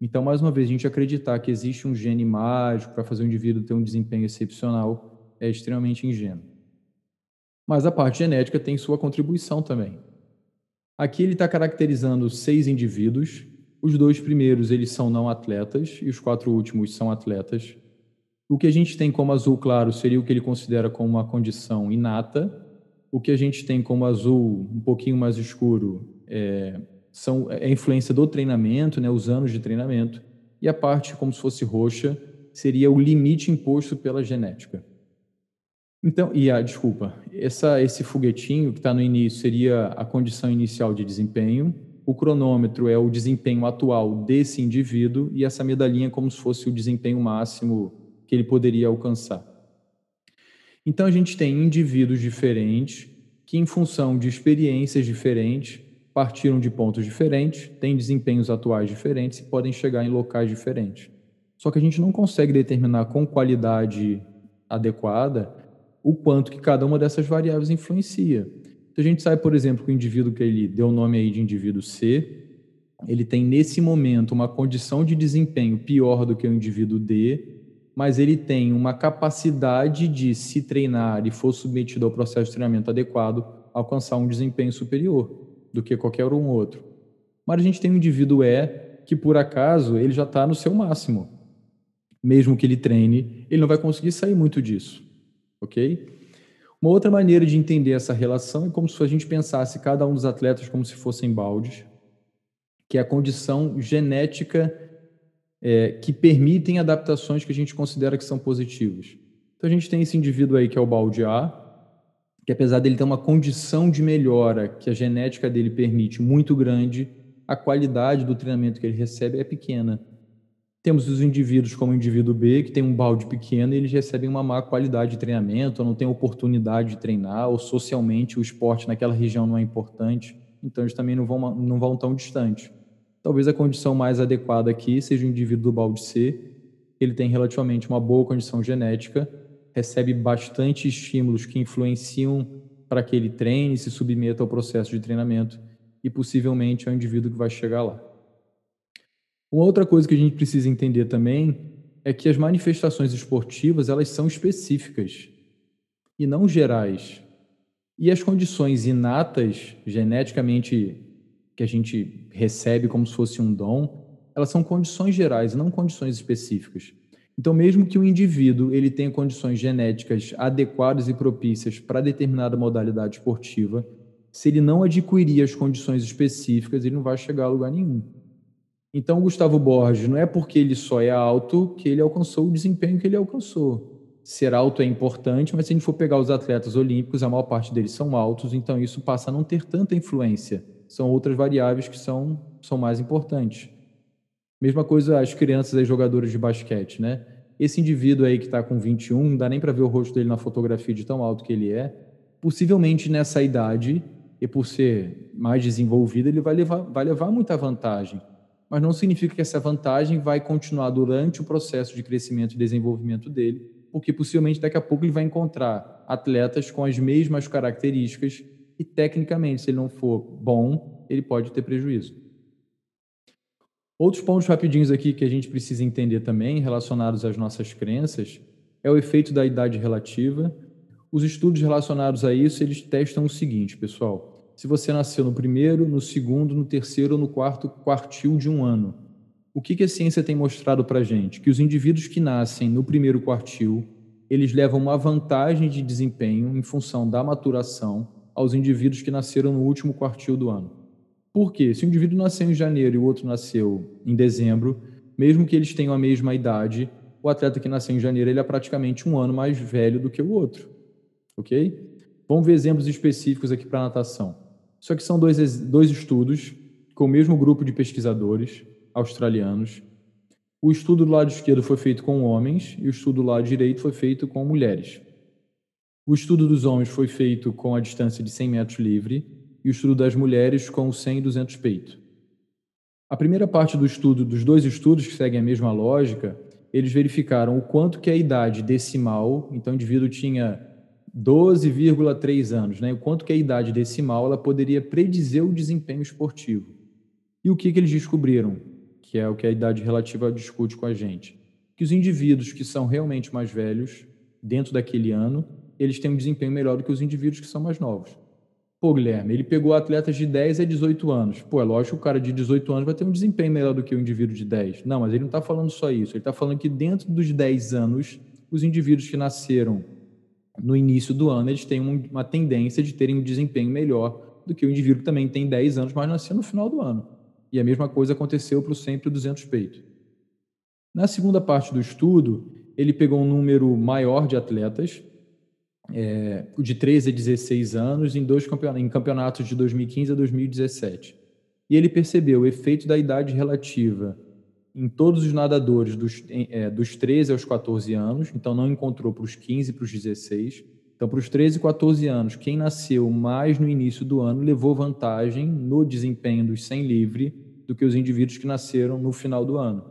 Então, mais uma vez, a gente acreditar que existe um gene mágico para fazer o indivíduo ter um desempenho excepcional é extremamente ingênuo. Mas a parte genética tem sua contribuição também. Aqui ele está caracterizando seis indivíduos. Os dois primeiros eles são não atletas e os quatro últimos são atletas. O que a gente tem como azul claro seria o que ele considera como uma condição inata, o que a gente tem como azul um pouquinho mais escuro é, são, é a influência do treinamento, né, os anos de treinamento, e a parte como se fosse roxa seria o limite imposto pela genética. Então, e a desculpa, essa, esse foguetinho que está no início seria a condição inicial de desempenho, o cronômetro é o desempenho atual desse indivíduo e essa medalhinha é como se fosse o desempenho máximo que ele poderia alcançar. Então a gente tem indivíduos diferentes que, em função de experiências diferentes, partiram de pontos diferentes, têm desempenhos atuais diferentes e podem chegar em locais diferentes. Só que a gente não consegue determinar com qualidade adequada o quanto que cada uma dessas variáveis influencia. Então a gente sabe, por exemplo, que o indivíduo que ele deu o nome aí de indivíduo C, ele tem nesse momento uma condição de desempenho pior do que o indivíduo D, mas ele tem uma capacidade de se treinar e for submetido ao processo de treinamento adequado, alcançar um desempenho superior do que qualquer um outro. Mas a gente tem um indivíduo E que, por acaso, ele já está no seu máximo. Mesmo que ele treine, ele não vai conseguir sair muito disso, ok? Uma outra maneira de entender essa relação é como se a gente pensasse cada um dos atletas como se fossem baldes, que é a condição genética é, que permitem adaptações que a gente considera que são positivas. Então a gente tem esse indivíduo aí que é o balde A, que apesar dele ter uma condição de melhora que a genética dele permite muito grande, a qualidade do treinamento que ele recebe é pequena. Temos os indivíduos como o indivíduo B, que tem um balde pequeno e eles recebem uma má qualidade de treinamento, ou não têm oportunidade de treinar, ou socialmente o esporte naquela região não é importante, então eles também não vão, não vão tão distante. Talvez a condição mais adequada aqui seja o indivíduo do balde C. Ele tem relativamente uma boa condição genética, recebe bastante estímulos que influenciam para que ele treine se submeta ao processo de treinamento e possivelmente é o indivíduo que vai chegar lá. Uma outra coisa que a gente precisa entender também é que as manifestações esportivas elas são específicas e não gerais. E as condições inatas, geneticamente que a gente recebe como se fosse um dom, elas são condições gerais, não condições específicas. Então, mesmo que o indivíduo ele tenha condições genéticas adequadas e propícias para determinada modalidade esportiva, se ele não adquirir as condições específicas, ele não vai chegar a lugar nenhum. Então, o Gustavo Borges não é porque ele só é alto que ele alcançou o desempenho que ele alcançou. ser alto é importante, mas se a gente for pegar os atletas olímpicos, a maior parte deles são altos, então isso passa a não ter tanta influência. São outras variáveis que são, são mais importantes. Mesma coisa as crianças e jogadores de basquete, né? Esse indivíduo aí que está com 21, não dá nem para ver o rosto dele na fotografia de tão alto que ele é. Possivelmente nessa idade, e por ser mais desenvolvido, ele vai levar, vai levar muita vantagem. Mas não significa que essa vantagem vai continuar durante o processo de crescimento e desenvolvimento dele, porque possivelmente daqui a pouco ele vai encontrar atletas com as mesmas características e, tecnicamente, se ele não for bom, ele pode ter prejuízo. Outros pontos rapidinhos aqui que a gente precisa entender também, relacionados às nossas crenças, é o efeito da idade relativa. Os estudos relacionados a isso, eles testam o seguinte, pessoal. Se você nasceu no primeiro, no segundo, no terceiro ou no quarto quartil de um ano, o que, que a ciência tem mostrado para a gente? Que os indivíduos que nascem no primeiro quartil, eles levam uma vantagem de desempenho em função da maturação aos indivíduos que nasceram no último quartil do ano. Por quê? Se um indivíduo nasceu em janeiro e o outro nasceu em dezembro, mesmo que eles tenham a mesma idade, o atleta que nasceu em janeiro ele é praticamente um ano mais velho do que o outro. Ok? Vamos ver exemplos específicos aqui para natação. Isso aqui são dois, dois estudos com o mesmo grupo de pesquisadores australianos. O estudo do lado esquerdo foi feito com homens e o estudo do lado direito foi feito com mulheres. O estudo dos homens foi feito com a distância de 100 metros livre e o estudo das mulheres com 100 e 200 peito. A primeira parte do estudo, dos dois estudos que seguem a mesma lógica, eles verificaram o quanto que a idade decimal, então o indivíduo tinha 12,3 anos, né? o quanto que a idade decimal ela poderia predizer o desempenho esportivo. E o que, que eles descobriram? que é o que a idade relativa discute com a gente, que os indivíduos que são realmente mais velhos, dentro daquele ano, eles têm um desempenho melhor do que os indivíduos que são mais novos. Pô, Guilherme, ele pegou atletas de 10 a 18 anos. Pô, é lógico que o cara de 18 anos vai ter um desempenho melhor do que o indivíduo de 10. Não, mas ele não está falando só isso. Ele está falando que dentro dos 10 anos, os indivíduos que nasceram no início do ano, eles têm uma tendência de terem um desempenho melhor do que o indivíduo que também tem 10 anos, mas nasceu no final do ano. E a mesma coisa aconteceu para o sempre 200 peito. Na segunda parte do estudo, ele pegou um número maior de atletas, é, de 13 a 16 anos, em dois campeonatos, em campeonatos de 2015 a 2017. E ele percebeu o efeito da idade relativa em todos os nadadores dos, é, dos 13 aos 14 anos, então não encontrou para os 15 e para os 16 então, para os 13 e 14 anos, quem nasceu mais no início do ano levou vantagem no desempenho dos 100 livre do que os indivíduos que nasceram no final do ano.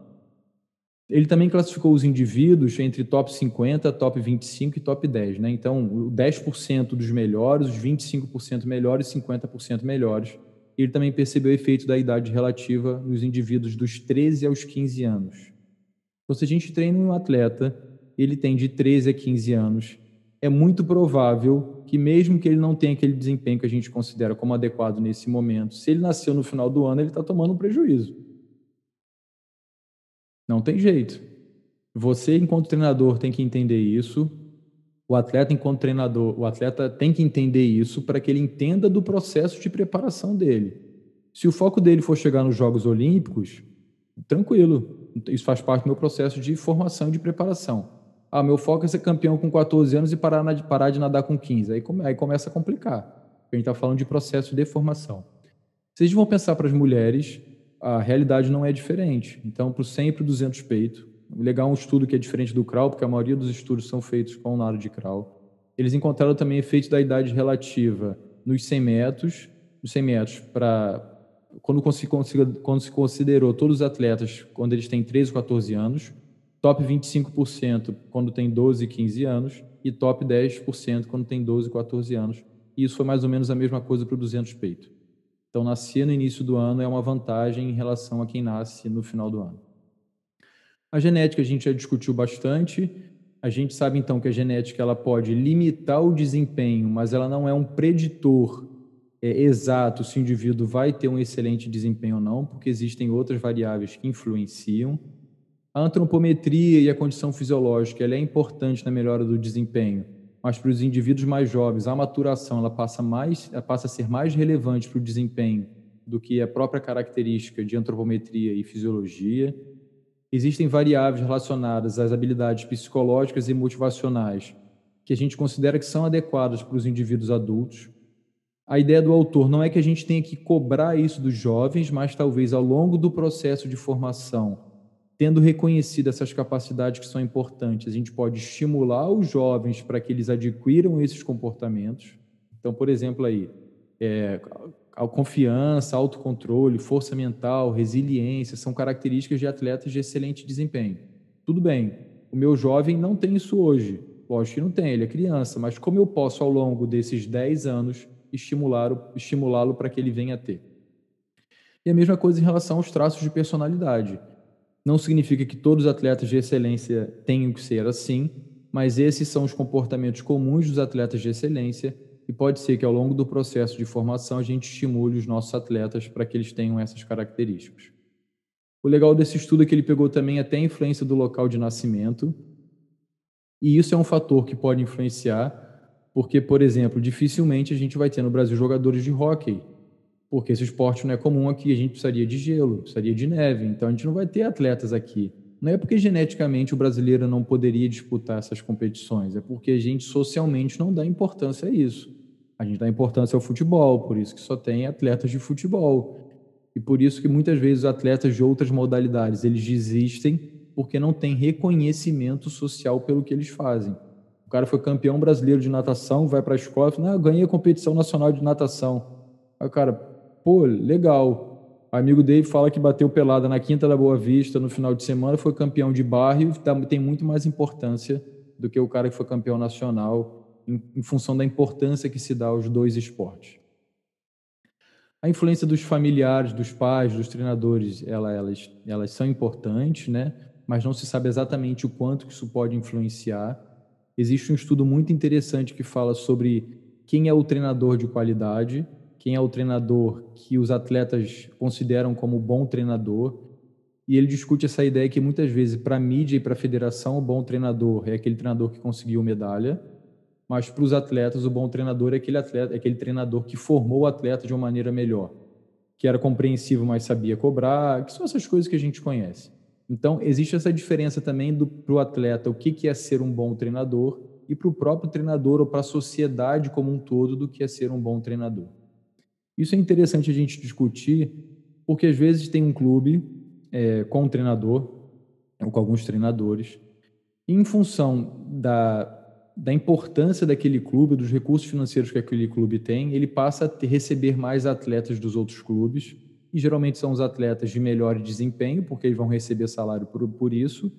Ele também classificou os indivíduos entre top 50, top 25 e top 10. Né? Então, 10% dos melhores, os 25% melhores e 50% melhores. Ele também percebeu o efeito da idade relativa nos indivíduos dos 13 aos 15 anos. Então, se a gente treina um atleta, ele tem de 13 a 15 anos, é muito provável que, mesmo que ele não tenha aquele desempenho que a gente considera como adequado nesse momento, se ele nasceu no final do ano, ele está tomando um prejuízo. Não tem jeito. Você, enquanto treinador, tem que entender isso. O atleta, enquanto treinador, o atleta tem que entender isso para que ele entenda do processo de preparação dele. Se o foco dele for chegar nos Jogos Olímpicos, tranquilo. Isso faz parte do meu processo de formação e de preparação. Ah, meu foco é ser campeão com 14 anos e parar, de, parar de nadar com 15. Aí, aí começa a complicar. A gente está falando de processo de formação. Vocês vão pensar para as mulheres, a realidade não é diferente. Então, para o 100 e para o 200 peito, legal um estudo que é diferente do crawl, porque a maioria dos estudos são feitos com o nado de crawl. Eles encontraram também efeito da idade relativa nos 100 metros, nos 100 metros para quando, quando se considerou todos os atletas quando eles têm 13 ou 14 anos, top 25% quando tem 12 e 15 anos e top 10% quando tem 12 e 14 anos. E isso foi mais ou menos a mesma coisa para o 200 peito. Então, nascer no início do ano é uma vantagem em relação a quem nasce no final do ano. A genética a gente já discutiu bastante. A gente sabe então que a genética ela pode limitar o desempenho, mas ela não é um preditor é, exato se o indivíduo vai ter um excelente desempenho ou não, porque existem outras variáveis que influenciam. A antropometria e a condição fisiológica ela é importante na melhora do desempenho, mas para os indivíduos mais jovens, a maturação ela passa, mais, ela passa a ser mais relevante para o desempenho do que a própria característica de antropometria e fisiologia. Existem variáveis relacionadas às habilidades psicológicas e motivacionais que a gente considera que são adequadas para os indivíduos adultos. A ideia do autor não é que a gente tenha que cobrar isso dos jovens, mas talvez ao longo do processo de formação, tendo reconhecido essas capacidades que são importantes, a gente pode estimular os jovens para que eles adquiram esses comportamentos. Então, por exemplo, aí, é, a confiança, autocontrole, força mental, resiliência são características de atletas de excelente desempenho. Tudo bem, o meu jovem não tem isso hoje. Lógico que não tem, ele é criança, mas como eu posso, ao longo desses 10 anos, estimulá-lo estimulá para que ele venha a ter? E a mesma coisa em relação aos traços de personalidade. Não significa que todos os atletas de excelência tenham que ser assim, mas esses são os comportamentos comuns dos atletas de excelência e pode ser que ao longo do processo de formação a gente estimule os nossos atletas para que eles tenham essas características. O legal desse estudo é que ele pegou também até a influência do local de nascimento, e isso é um fator que pode influenciar, porque, por exemplo, dificilmente a gente vai ter no Brasil jogadores de hóquei, porque esse esporte não é comum aqui, a gente precisaria de gelo, precisaria de neve, então a gente não vai ter atletas aqui. Não é porque geneticamente o brasileiro não poderia disputar essas competições, é porque a gente socialmente não dá importância a isso. A gente dá importância ao futebol, por isso que só tem atletas de futebol. E por isso que muitas vezes atletas de outras modalidades, eles desistem porque não tem reconhecimento social pelo que eles fazem. O cara foi campeão brasileiro de natação, vai para a escola e fala, ah, ganhei a competição nacional de natação. Aí o cara, pô, legal. O amigo dele fala que bateu pelada na Quinta da Boa Vista no final de semana, foi campeão de barrio, tem muito mais importância do que o cara que foi campeão nacional em, em função da importância que se dá aos dois esportes. A influência dos familiares, dos pais, dos treinadores, ela, elas, elas são importantes, né? mas não se sabe exatamente o quanto que isso pode influenciar. Existe um estudo muito interessante que fala sobre quem é o treinador de qualidade, quem é o treinador que os atletas consideram como bom treinador. E ele discute essa ideia que muitas vezes, para a mídia e para a federação, o bom treinador é aquele treinador que conseguiu medalha, mas para os atletas o bom treinador é aquele atleta, é aquele treinador que formou o atleta de uma maneira melhor, que era compreensivo, mas sabia cobrar, que são essas coisas que a gente conhece. Então existe essa diferença também para o atleta, o que, que é ser um bom treinador e para o próprio treinador ou para a sociedade como um todo do que é ser um bom treinador. Isso é interessante a gente discutir, porque às vezes tem um clube é, com um treinador ou com alguns treinadores, e em função da da importância daquele clube, dos recursos financeiros que aquele clube tem, ele passa a ter, receber mais atletas dos outros clubes, e geralmente são os atletas de melhor desempenho, porque eles vão receber salário por, por isso,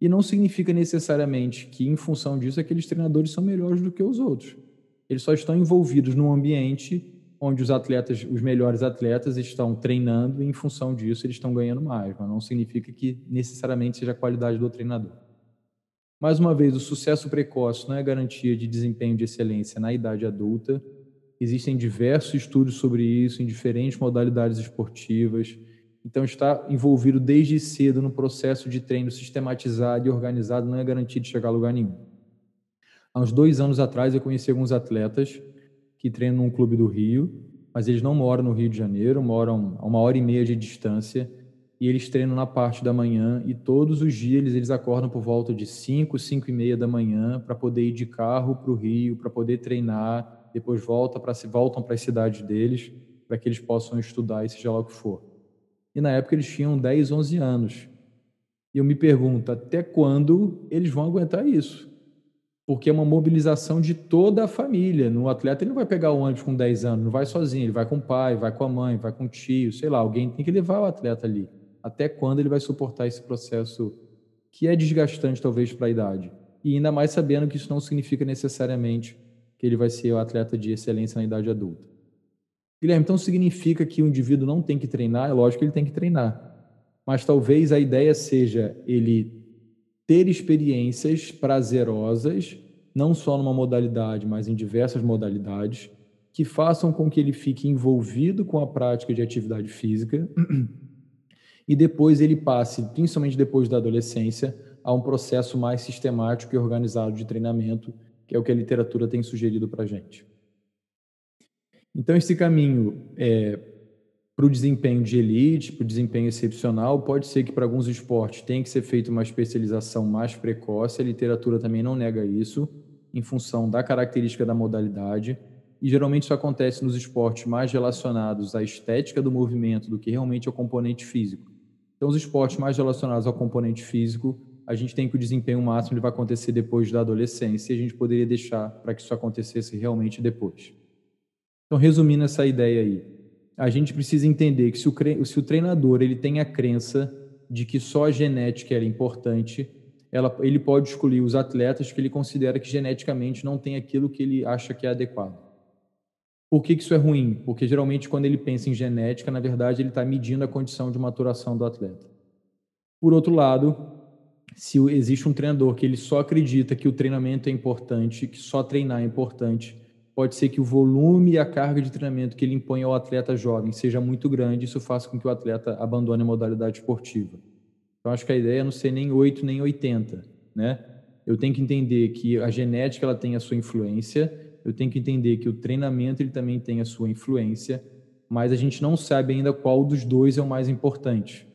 e não significa necessariamente que, em função disso, aqueles treinadores são melhores do que os outros. Eles só estão envolvidos num ambiente onde os atletas, os melhores atletas, estão treinando e, em função disso, eles estão ganhando mais, mas não significa que necessariamente seja a qualidade do treinador. Mais uma vez, o sucesso precoce não é garantia de desempenho de excelência na idade adulta. Existem diversos estudos sobre isso em diferentes modalidades esportivas. Então, estar envolvido desde cedo no processo de treino sistematizado e organizado não é garantia de chegar a lugar nenhum. Há uns dois anos atrás, eu conheci alguns atletas que treinam num clube do Rio, mas eles não moram no Rio de Janeiro, moram a uma hora e meia de distância e eles treinam na parte da manhã e todos os dias eles, eles acordam por volta de 5, 5 e meia da manhã para poder ir de carro para o Rio, para poder treinar, depois volta pra, voltam para as cidades deles para que eles possam estudar e seja lá o que for. E na época eles tinham 10, 11 anos. E eu me pergunto, até quando eles vão aguentar isso? Porque é uma mobilização de toda a família. No atleta ele não vai pegar o ônibus com 10 anos, não vai sozinho, ele vai com o pai, vai com a mãe, vai com o tio, sei lá, alguém tem que levar o atleta ali até quando ele vai suportar esse processo que é desgastante talvez para a idade. E ainda mais sabendo que isso não significa necessariamente que ele vai ser o atleta de excelência na idade adulta. Guilherme, então significa que o indivíduo não tem que treinar? É lógico que ele tem que treinar. Mas talvez a ideia seja ele ter experiências prazerosas, não só numa modalidade, mas em diversas modalidades, que façam com que ele fique envolvido com a prática de atividade física e depois ele passe, principalmente depois da adolescência, a um processo mais sistemático e organizado de treinamento, que é o que a literatura tem sugerido para a gente. Então, esse caminho é, para o desempenho de elite, para o desempenho excepcional, pode ser que para alguns esportes tenha que ser feita uma especialização mais precoce, a literatura também não nega isso, em função da característica da modalidade, e geralmente isso acontece nos esportes mais relacionados à estética do movimento do que realmente ao componente físico. Então, os esportes mais relacionados ao componente físico, a gente tem que o desempenho máximo ele vai acontecer depois da adolescência, e a gente poderia deixar para que isso acontecesse realmente depois. Então, resumindo essa ideia aí, a gente precisa entender que se o, se o treinador ele tem a crença de que só a genética é importante, ela, ele pode escolher os atletas que ele considera que geneticamente não tem aquilo que ele acha que é adequado. Por que, que isso é ruim? Porque geralmente quando ele pensa em genética, na verdade ele está medindo a condição de maturação do atleta. Por outro lado, se existe um treinador que ele só acredita que o treinamento é importante, que só treinar é importante, pode ser que o volume e a carga de treinamento que ele impõe ao atleta jovem seja muito grande, isso faça com que o atleta abandone a modalidade esportiva. Então, acho que a ideia é não ser nem 8 nem 80, né? Eu tenho que entender que a genética ela tem a sua influência, eu tenho que entender que o treinamento ele também tem a sua influência, mas a gente não sabe ainda qual dos dois é o mais importante.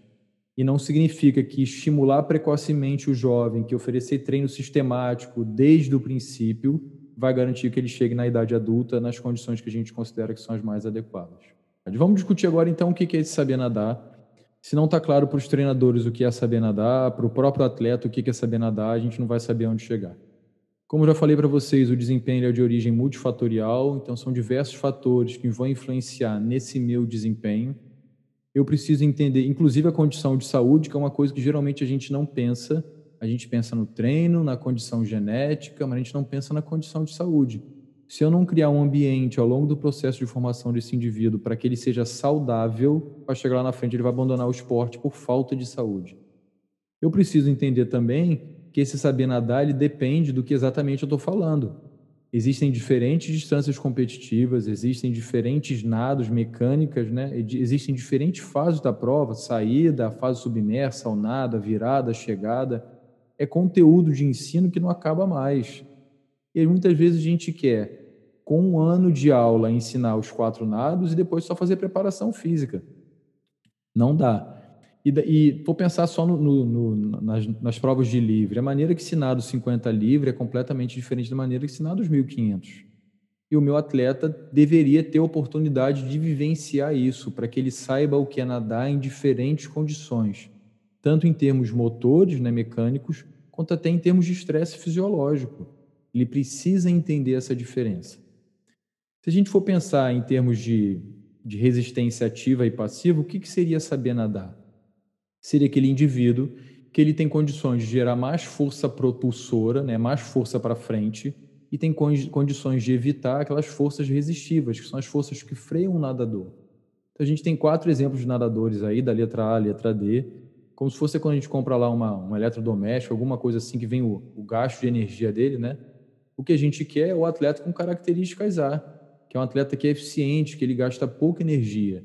E não significa que estimular precocemente o jovem, que oferecer treino sistemático desde o princípio, vai garantir que ele chegue na idade adulta nas condições que a gente considera que são as mais adequadas. Vamos discutir agora então o que é esse saber nadar. Se não está claro para os treinadores o que é saber nadar, para o próprio atleta o que é saber nadar, a gente não vai saber onde chegar. Como já falei para vocês, o desempenho é de origem multifatorial, então são diversos fatores que vão influenciar nesse meu desempenho. Eu preciso entender, inclusive a condição de saúde, que é uma coisa que geralmente a gente não pensa, a gente pensa no treino, na condição genética, mas a gente não pensa na condição de saúde. Se eu não criar um ambiente ao longo do processo de formação desse indivíduo para que ele seja saudável, para chegar lá na frente ele vai abandonar o esporte por falta de saúde. Eu preciso entender também que esse saber nadar ele depende do que exatamente eu estou falando. Existem diferentes distâncias competitivas, existem diferentes nados, mecânicas, né? existem diferentes fases da prova, saída, fase submersa, ao nada, virada, chegada é conteúdo de ensino que não acaba mais. E muitas vezes a gente quer, com um ano de aula, ensinar os quatro nados e depois só fazer preparação física. Não dá. E, e vou pensar só no, no, no, nas, nas, provas de livre. A maneira que se nada os 50 livre é completamente diferente da maneira que se nada os 1500. E o meu atleta deveria ter a oportunidade de vivenciar isso, para que ele saiba o que é nadar em diferentes condições tanto em termos motores, né, mecânicos, quanto até em termos de estresse fisiológico. Ele precisa entender essa diferença. Se a gente for pensar em termos de, de resistência ativa e passiva, o que, que seria saber nadar? Seria aquele indivíduo que ele tem condições de gerar mais força propulsora, né, mais força para frente, e tem condições de evitar aquelas forças resistivas, que são as forças que freiam o nadador. Então, a gente tem quatro exemplos de nadadores aí, da letra A, letra D, como se fosse quando a gente compra lá uma, um eletrodoméstico, alguma coisa assim que vem o, o gasto de energia dele, né? O que a gente quer é o atleta com características A, que é um atleta que é eficiente, que ele gasta pouca energia.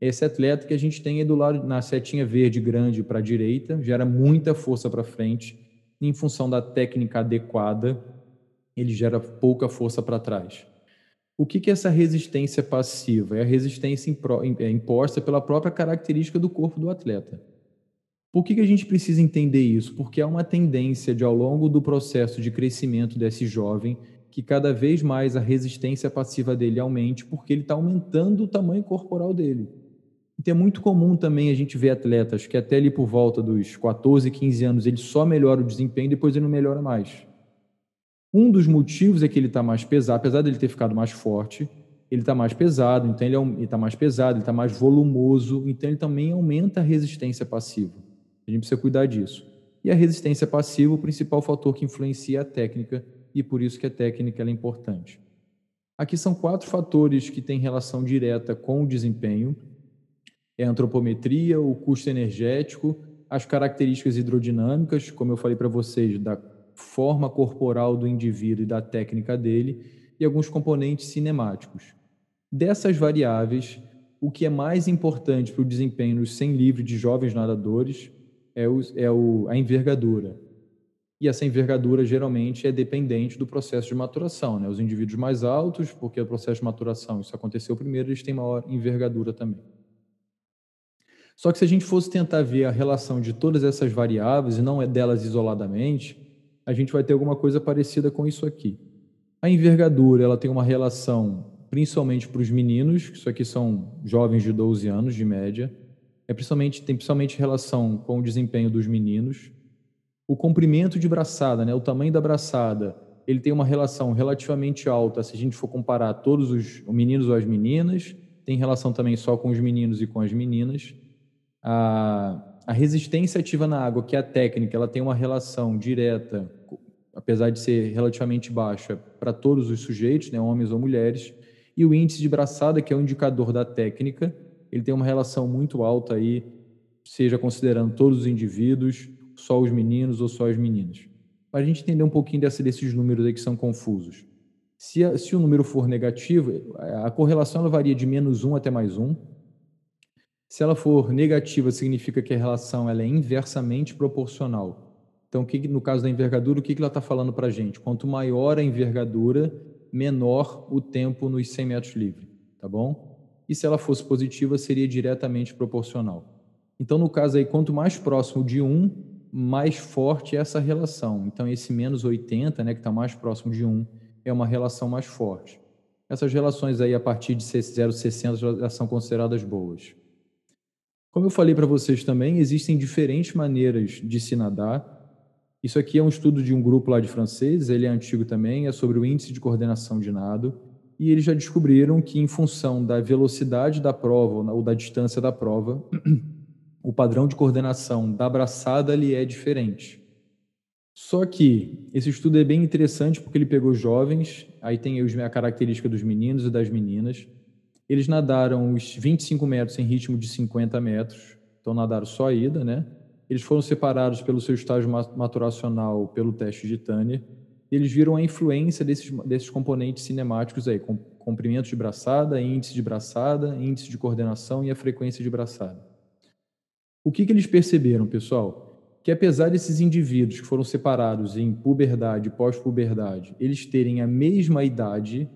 Esse atleta que a gente tem aí do lado, na setinha verde grande para a direita, gera muita força para frente, em função da técnica adequada, ele gera pouca força para trás. O que, que é essa resistência passiva? É a resistência é imposta pela própria característica do corpo do atleta. Por que, que a gente precisa entender isso? Porque há uma tendência de, ao longo do processo de crescimento desse jovem, que cada vez mais a resistência passiva dele aumente, porque ele está aumentando o tamanho corporal dele. Então é muito comum também a gente ver atletas que até ali por volta dos 14, 15 anos ele só melhora o desempenho e depois ele não melhora mais. Um dos motivos é que ele está mais pesado, apesar dele ter ficado mais forte, ele está mais pesado, então ele está mais pesado, ele está mais volumoso, então ele também aumenta a resistência passiva. A gente precisa cuidar disso. E a resistência passiva, o principal fator que influencia a técnica, e por isso que a técnica é importante. Aqui são quatro fatores que têm relação direta com o desempenho: é a antropometria, o custo energético, as características hidrodinâmicas, como eu falei para vocês, da forma corporal do indivíduo e da técnica dele, e alguns componentes cinemáticos. Dessas variáveis, o que é mais importante para o desempenho nos 100 livres de jovens nadadores é, o, é o, a envergadura. E essa envergadura geralmente é dependente do processo de maturação. Né? Os indivíduos mais altos, porque o processo de maturação, isso aconteceu primeiro, eles têm maior envergadura também. Só que se a gente fosse tentar ver a relação de todas essas variáveis e não é delas isoladamente, a gente vai ter alguma coisa parecida com isso aqui. A envergadura ela tem uma relação principalmente para os meninos, que isso aqui são jovens de 12 anos de média, é principalmente, tem principalmente relação com o desempenho dos meninos. O comprimento de braçada, né, o tamanho da braçada, ele tem uma relação relativamente alta se a gente for comparar todos os, os meninos ou as meninas, tem relação também só com os meninos e com as meninas. A, a resistência ativa na água, que é a técnica, ela tem uma relação direta, apesar de ser relativamente baixa, para todos os sujeitos, né, homens ou mulheres. E o índice de braçada, que é o indicador da técnica, ele tem uma relação muito alta aí, seja considerando todos os indivíduos, só os meninos ou só as meninas. Para a gente entender um pouquinho dessa, desses números aí que são confusos. Se, se o número for negativo, a correlação ela varia de menos 1 até mais 1. Se ela for negativa, significa que a relação ela é inversamente proporcional. Então, que, no caso da envergadura, o que, que ela está falando para a gente? Quanto maior a envergadura, menor o tempo nos 100 metros livre, tá bom? E se ela fosse positiva, seria diretamente proporcional. Então, no caso aí, quanto mais próximo de 1, mais forte é essa relação. Então, esse menos 80, né, que está mais próximo de 1, é uma relação mais forte. Essas relações aí, a partir de 0,60, já são consideradas boas. Como eu falei para vocês também, existem diferentes maneiras de se nadar. Isso aqui é um estudo de um grupo lá de franceses, ele é antigo também, é sobre o índice de coordenação de nado, e eles já descobriram que, em função da velocidade da prova ou da distância da prova, [CLEARS THROAT] o padrão de coordenação da braçada ali é diferente. Só que esse estudo é bem interessante porque ele pegou jovens, aí tem a característica dos meninos e das meninas. Eles nadaram os 25 metros em ritmo de 50 metros, então nadaram só a ida, né? Eles foram separados pelo seu estágio maturacional pelo teste de Tanner. Eles viram a influência desses, desses componentes cinemáticos aí, com comprimento de braçada, índice de braçada, índice de coordenação e a frequência de braçada. O que, que eles perceberam, pessoal? Que apesar desses indivíduos que foram separados em puberdade e pós-puberdade, eles terem a mesma idade,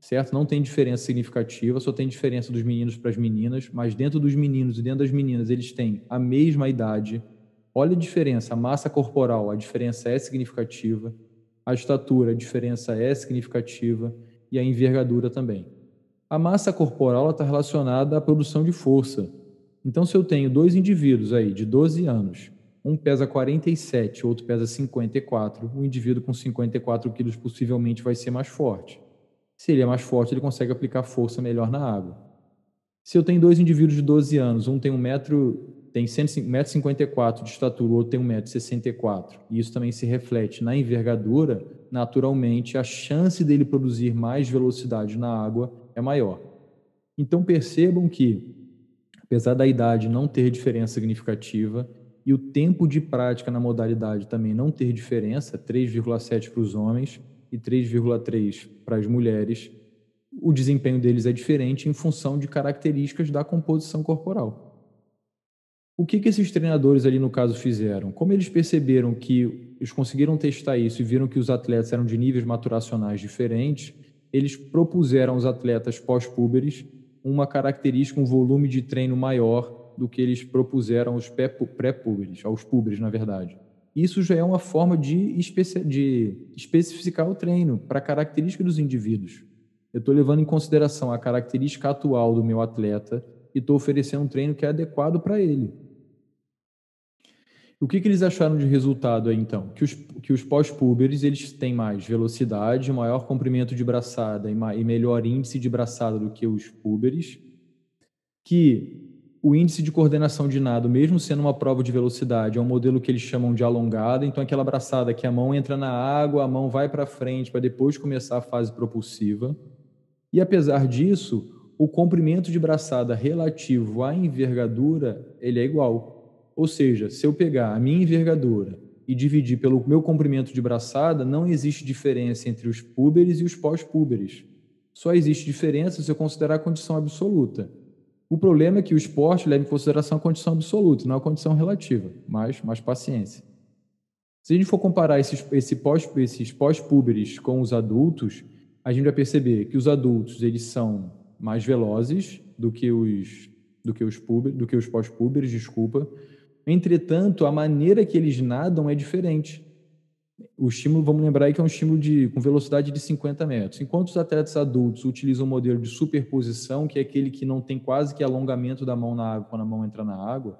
certo? Não tem diferença significativa, só tem diferença dos meninos para as meninas, mas dentro dos meninos e dentro das meninas eles têm a mesma idade, Olha a diferença, a massa corporal, a diferença é significativa, a estatura, a diferença é significativa e a envergadura também. A massa corporal está relacionada à produção de força. Então, se eu tenho dois indivíduos aí de 12 anos, um pesa 47, outro pesa 54, o indivíduo com 54 quilos possivelmente vai ser mais forte. Se ele é mais forte, ele consegue aplicar força melhor na água. Se eu tenho dois indivíduos de 12 anos, um tem um metro tem 1,54m de estatura, o outro tem 1,64m, e isso também se reflete na envergadura, naturalmente a chance dele produzir mais velocidade na água é maior. Então percebam que, apesar da idade não ter diferença significativa e o tempo de prática na modalidade também não ter diferença, 3,7 para os homens e 3,3 para as mulheres, o desempenho deles é diferente em função de características da composição corporal. O que, que esses treinadores ali no caso fizeram? Como eles perceberam que eles conseguiram testar isso e viram que os atletas eram de níveis maturacionais diferentes, eles propuseram aos atletas pós-púberes uma característica, um volume de treino maior do que eles propuseram aos pré-púberes, aos púberes, na verdade. Isso já é uma forma de, especi de especificar o treino para a característica dos indivíduos. Eu estou levando em consideração a característica atual do meu atleta e estou oferecendo um treino que é adequado para ele. O que, que eles acharam de resultado aí, então? Que os, que os pós-púberes eles têm mais velocidade, maior comprimento de braçada e, e melhor índice de braçada do que os púberes, que o índice de coordenação de nado, mesmo sendo uma prova de velocidade, é um modelo que eles chamam de alongada, então aquela braçada que a mão entra na água, a mão vai para frente para depois começar a fase propulsiva. E apesar disso, o comprimento de braçada relativo à envergadura, ele é igual. Ou seja, se eu pegar a minha envergadura e dividir pelo meu comprimento de braçada, não existe diferença entre os púberes e os pós-púberes. Só existe diferença se eu considerar a condição absoluta. O problema é que o esporte leva em consideração a condição absoluta, não a condição relativa, mas mais paciência. Se a gente for comparar esses, esse pós, esses pós-púberes com os adultos, a gente vai perceber que os adultos eles são mais velozes do que os do que os, puber, do que os pós-púberes, desculpa. Entretanto, a maneira que eles nadam é diferente. O estímulo, vamos lembrar aí que é um estímulo de, com velocidade de 50 metros. Enquanto os atletas adultos utilizam o modelo de superposição, que é aquele que não tem quase que alongamento da mão na água quando a mão entra na água,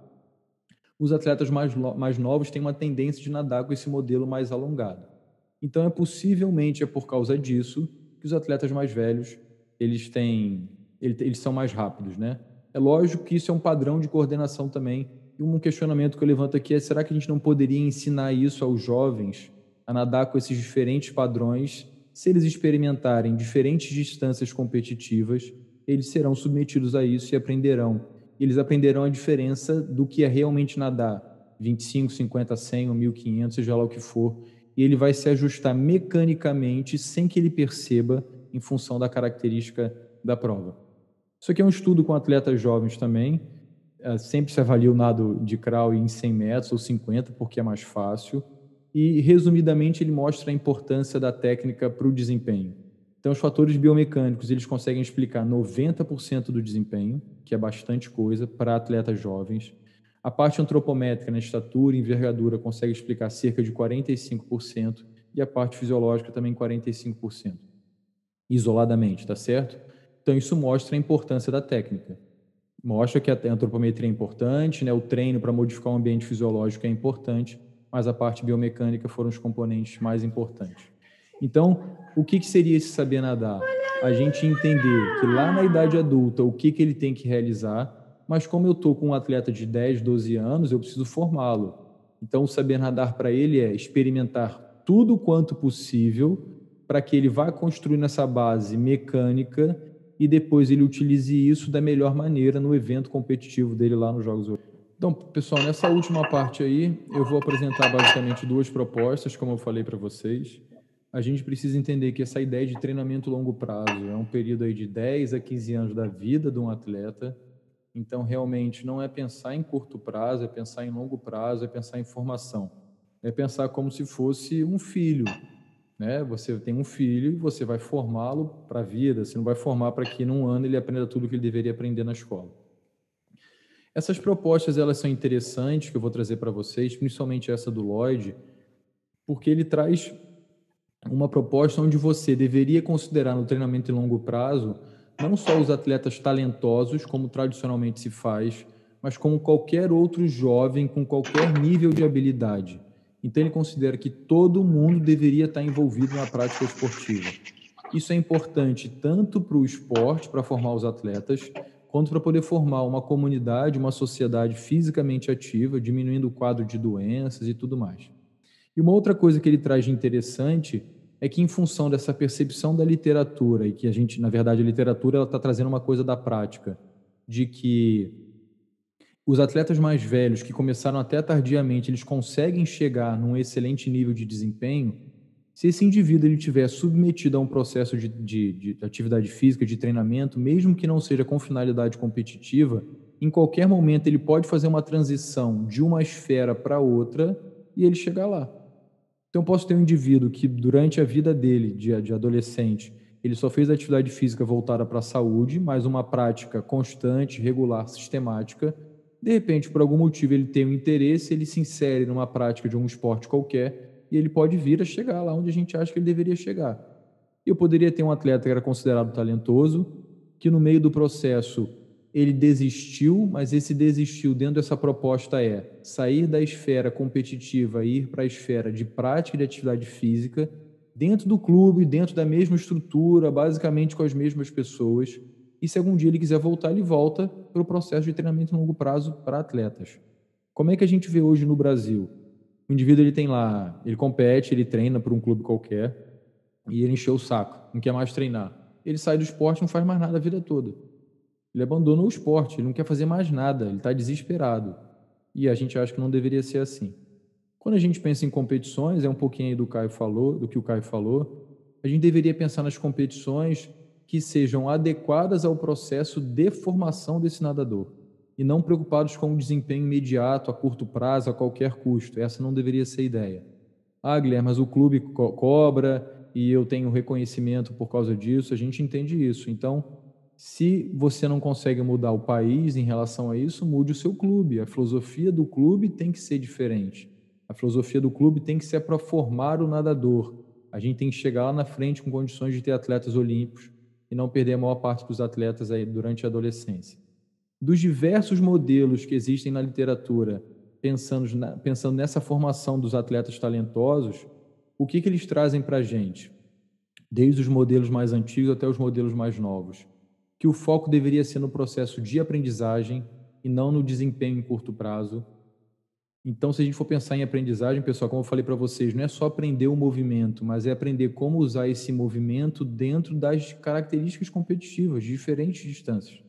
os atletas mais, mais novos têm uma tendência de nadar com esse modelo mais alongado. Então, é possivelmente é por causa disso que os atletas mais velhos eles têm, eles são mais rápidos, né? É lógico que isso é um padrão de coordenação também. E um questionamento que eu levanto aqui é: será que a gente não poderia ensinar isso aos jovens a nadar com esses diferentes padrões? Se eles experimentarem diferentes distâncias competitivas, eles serão submetidos a isso e aprenderão. Eles aprenderão a diferença do que é realmente nadar 25, 50, 100 ou 1500, seja lá o que for. E ele vai se ajustar mecanicamente sem que ele perceba em função da característica da prova. Isso aqui é um estudo com atletas jovens também. É, sempre se avalia o nado de crawl em 100 metros ou 50, porque é mais fácil. E, resumidamente, ele mostra a importância da técnica para o desempenho. Então, os fatores biomecânicos, eles conseguem explicar 90% do desempenho, que é bastante coisa, para atletas jovens. A parte antropométrica, na estatura e envergadura, consegue explicar cerca de 45%, e a parte fisiológica também 45%. Isoladamente, tá certo? Então, isso mostra a importância da técnica. Mostra que a antropometria é importante, né? o treino para modificar o ambiente fisiológico é importante, mas a parte biomecânica foram os componentes mais importantes. Então, o que, que seria esse saber nadar? A gente entender que lá na idade adulta, o que, que ele tem que realizar, mas como eu estou com um atleta de 10, 12 anos, eu preciso formá-lo. Então, o saber nadar para ele é experimentar tudo quanto possível para que ele vá construindo essa base mecânica e depois ele utilize isso da melhor maneira no evento competitivo dele lá nos Jogos Olímpicos. Então, pessoal, nessa última parte aí, eu vou apresentar basicamente duas propostas, como eu falei para vocês. A gente precisa entender que essa ideia de treinamento longo prazo é um período aí de 10 a 15 anos da vida de um atleta. Então, realmente, não é pensar em curto prazo, é pensar em longo prazo, é pensar em formação. É pensar como se fosse um filho, né? Você tem um filho e você vai formá-lo para a vida, você não vai formar para que num ano ele aprenda tudo o que ele deveria aprender na escola. Essas propostas elas são interessantes que eu vou trazer para vocês, principalmente essa do Lloyd, porque ele traz uma proposta onde você deveria considerar no treinamento em longo prazo não só os atletas talentosos, como tradicionalmente se faz, mas como qualquer outro jovem com qualquer nível de habilidade. Então, ele considera que todo mundo deveria estar envolvido na prática esportiva. Isso é importante tanto para o esporte, para formar os atletas, quanto para poder formar uma comunidade, uma sociedade fisicamente ativa, diminuindo o quadro de doenças e tudo mais. E uma outra coisa que ele traz de interessante é que, em função dessa percepção da literatura, e que a gente, na verdade, a literatura está trazendo uma coisa da prática, de que os atletas mais velhos que começaram até tardiamente, eles conseguem chegar num excelente nível de desempenho se esse indivíduo ele tiver submetido a um processo de, de, de, atividade física, de treinamento, mesmo que não seja com finalidade competitiva, em qualquer momento ele pode fazer uma transição de uma esfera para outra e ele chegar lá. Então, posso ter um indivíduo que, durante a vida dele, de, de adolescente, ele só fez atividade física voltada para a saúde, mas uma prática constante, regular, sistemática, de repente, por algum motivo, ele tem um interesse, ele se insere numa prática de um esporte qualquer e ele pode vir a chegar lá onde a gente acha que ele deveria chegar. Eu poderia ter um atleta que era considerado talentoso, que no meio do processo ele desistiu, mas esse desistiu dentro dessa proposta é sair da esfera competitiva e ir para a esfera de prática de atividade física, dentro do clube, dentro da mesma estrutura, basicamente com as mesmas pessoas e se algum dia ele quiser voltar, ele volta para o processo de treinamento a longo prazo para atletas. Como é que a gente vê hoje no Brasil? O indivíduo ele tem lá, ele compete, ele treina por um clube qualquer e ele encheu o saco, não quer mais treinar. Ele sai do esporte, não faz mais nada a vida toda. Ele abandona o esporte, ele não quer fazer mais nada, ele está desesperado. E a gente acha que não deveria ser assim. Quando a gente pensa em competições, é um pouquinho aí do Caio falou, do que o Caio falou, a gente deveria pensar nas competições que sejam adequadas ao processo de formação desse nadador e não preocupados com o desempenho imediato, a curto prazo, a qualquer custo. Essa não deveria ser a ideia. Ah, Guilherme, mas o clube co cobra e eu tenho reconhecimento por causa disso. A gente entende isso. Então, Se você não consegue mudar o país em relação a isso, mude o seu clube. A filosofia do clube tem que ser diferente. A filosofia do clube tem que ser para formar o nadador. A gente tem que chegar lá na frente com condições de ter atletas olímpicos e não perder a maior parte dos atletas aí durante a adolescência. Dos diversos modelos que existem na literatura, pensando, na, pensando nessa formação dos atletas talentosos, o que, que eles trazem para a gente? Desde os modelos mais antigos até os modelos mais novos. Que o foco deveria ser no processo de aprendizagem e não no desempenho em curto prazo. Então, se a gente for pensar em aprendizagem, pessoal, como eu falei para vocês, não é só aprender o movimento, mas é aprender como usar esse movimento dentro das características competitivas, de diferentes distâncias.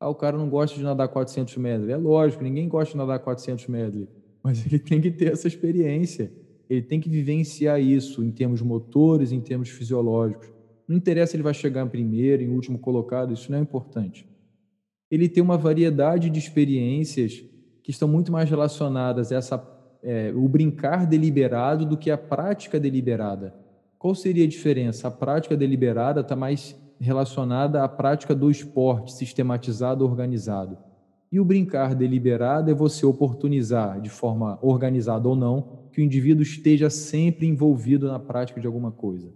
Ah, o cara não gosta de nadar 400 metros. É lógico, ninguém gosta de nadar 400 metros, mas [LAUGHS] ele tem que ter essa experiência. Ele tem que vivenciar isso em termos motores, em termos fisiológicos. Não interessa se ele vai chegar em primeiro, em último colocado, isso não é importante. Ele tem uma variedade de experiências que estão muito mais relacionadas a essa, é, o brincar deliberado do que a prática deliberada. Qual seria a diferença? A prática deliberada está mais relacionada à prática do esporte sistematizado, organizado. E o brincar deliberado é você oportunizar, de forma organizada ou não, que o indivíduo esteja sempre envolvido na prática de alguma coisa.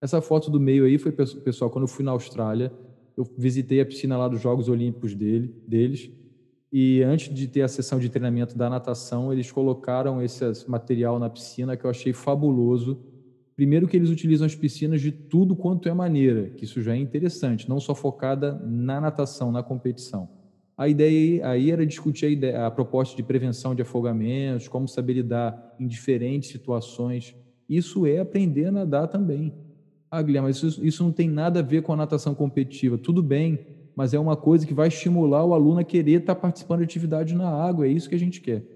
Essa foto do meio aí foi, pessoal, quando eu fui na Austrália, eu visitei a piscina lá dos Jogos Olímpicos dele, deles, e antes de ter a sessão de treinamento da natação, eles colocaram esse material na piscina que eu achei fabuloso, Primeiro que eles utilizam as piscinas de tudo quanto é maneira, que isso já é interessante, não só focada na natação, na competição. A ideia aí era discutir a, ideia, a proposta de prevenção de afogamentos, como saber lidar em diferentes situações. Isso é aprender a nadar também. Ah, Guilherme, mas isso, isso não tem nada a ver com a natação competitiva. Tudo bem, mas é uma coisa que vai estimular o aluno a querer estar participando de atividade na água. É isso que a gente quer.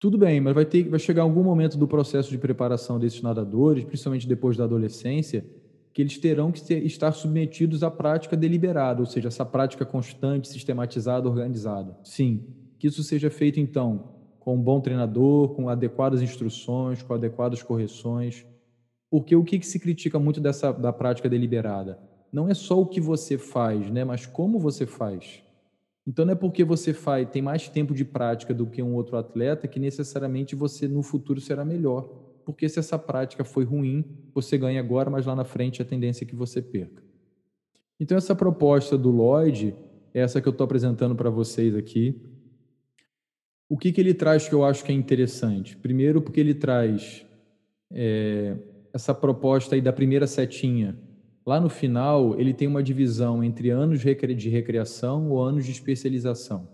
Tudo bem, mas vai, ter, vai chegar algum momento do processo de preparação desses nadadores, principalmente depois da adolescência, que eles terão que ser, estar submetidos à prática deliberada, ou seja, essa prática constante, sistematizada, organizada. Sim, que isso seja feito então com um bom treinador, com adequadas instruções, com adequadas correções. Porque o que, que se critica muito dessa da prática deliberada? Não é só o que você faz, né, mas como você faz. Então não é porque você faz, tem mais tempo de prática do que um outro atleta que necessariamente você no futuro será melhor. Porque se essa prática foi ruim, você ganha agora, mas lá na frente a tendência é que você perca. Então essa proposta do Lloyd, é essa que eu estou apresentando para vocês aqui. O que, que ele traz que eu acho que é interessante? Primeiro, porque ele traz é, essa proposta aí da primeira setinha, Lá no final, ele tem uma divisão entre anos de recreação ou anos de especialização.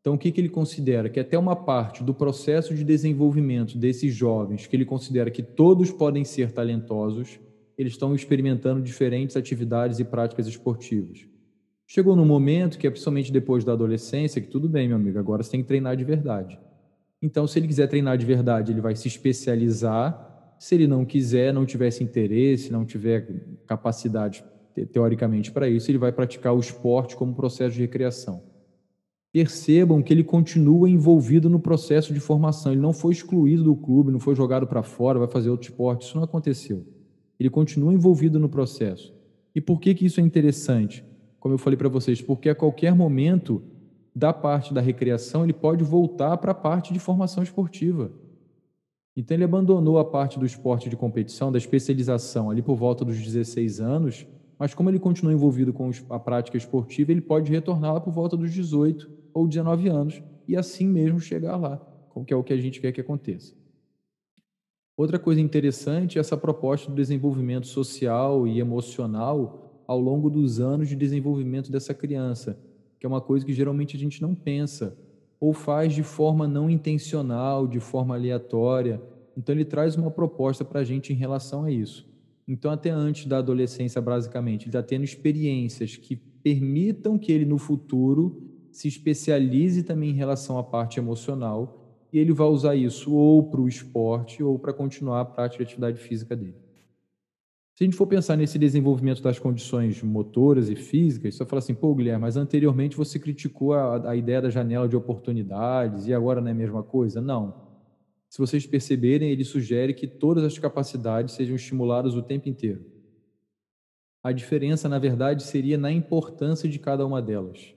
Então, o que, que ele considera? Que até uma parte do processo de desenvolvimento desses jovens, que ele considera que todos podem ser talentosos, eles estão experimentando diferentes atividades e práticas esportivas. Chegou no momento que é principalmente depois da adolescência, que tudo bem, meu amigo, agora você tem que treinar de verdade. Então, se ele quiser treinar de verdade, ele vai se especializar se ele não quiser, não tivesse interesse, não tiver capacidade teoricamente para isso, ele vai praticar o esporte como processo de recreação. Percebam que ele continua envolvido no processo de formação, ele não foi excluído do clube, não foi jogado para fora, vai fazer outro esporte, isso não aconteceu. Ele continua envolvido no processo. E por que, que isso é interessante? Como eu falei para vocês, porque a qualquer momento da parte da recreação ele pode voltar para a parte de formação esportiva. Então ele abandonou a parte do esporte de competição, da especialização ali por volta dos 16 anos, mas como ele continua envolvido com a prática esportiva, ele pode retornar lá por volta dos 18 ou 19 anos e assim mesmo chegar lá, que é o que a gente quer que aconteça. Outra coisa interessante é essa proposta do desenvolvimento social e emocional ao longo dos anos de desenvolvimento dessa criança, que é uma coisa que geralmente a gente não pensa ou faz de forma não intencional, de forma aleatória. Então, ele traz uma proposta para a gente em relação a isso. Então, até antes da adolescência, basicamente, ele está tendo experiências que permitam que ele, no futuro, se especialize também em relação à parte emocional e ele vai usar isso ou para o esporte ou para continuar a prática de atividade física dele. Se a gente for pensar nesse desenvolvimento das condições motoras e físicas, você fala assim, pô, Guilherme, mas anteriormente você criticou a, a ideia da janela de oportunidades e agora não é a mesma coisa? Não. Se vocês perceberem, ele sugere que todas as capacidades sejam estimuladas o tempo inteiro. A diferença, na verdade, seria na importância de cada uma delas.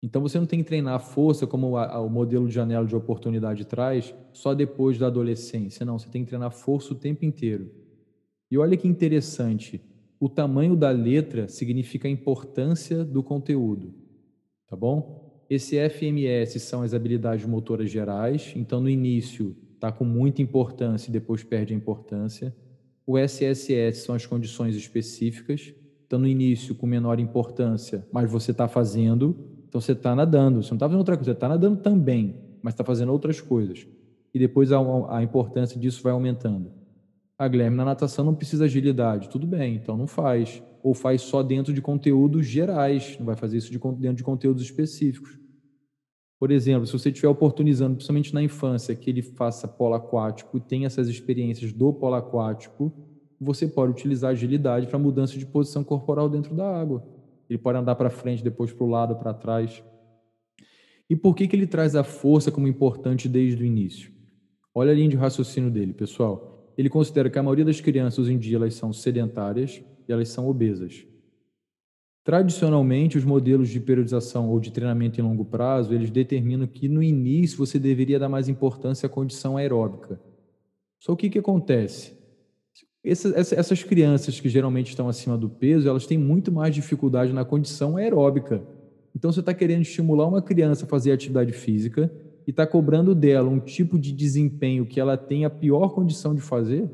Então você não tem que treinar a força como o modelo de janela de oportunidade traz só depois da adolescência. Não, você tem que treinar força o tempo inteiro. E olha que interessante, o tamanho da letra significa a importância do conteúdo, tá bom? Esse FMS são as habilidades motoras gerais, então no início está com muita importância e depois perde a importância. O SSS são as condições específicas, então no início com menor importância, mas você está fazendo, então você está nadando, você não está fazendo outra coisa, você está nadando também, mas está fazendo outras coisas. E depois a, a, importância disso vai aumentando. Ah, Guilherme, na natação não precisa agilidade. Tudo bem, então não faz. Ou faz só dentro de conteúdos gerais, não vai fazer isso de, dentro de conteúdos específicos. Por exemplo, se você estiver oportunizando, principalmente na infância, que ele faça polo aquático e tenha essas experiências do polo aquático, você pode utilizar agilidade para mudança de posição corporal dentro da água. Ele pode andar para frente, depois para o lado, para trás. E por que, que ele traz a força como importante desde o início? Olha a linha de raciocínio dele, pessoal. Ele considera que a maioria das crianças hoje em dia elas são sedentárias e elas são obesas. Tradicionalmente, os modelos de periodização ou de treinamento em longo prazo, eles determinam que no início você deveria dar mais importância à condição aeróbica. Só o que, que acontece? Essas, essas crianças que geralmente estão acima do peso, elas têm muito mais dificuldade na condição aeróbica. Então, você está querendo estimular uma criança a fazer atividade física e está cobrando dela um tipo de desempenho que ela tem a pior condição de fazer.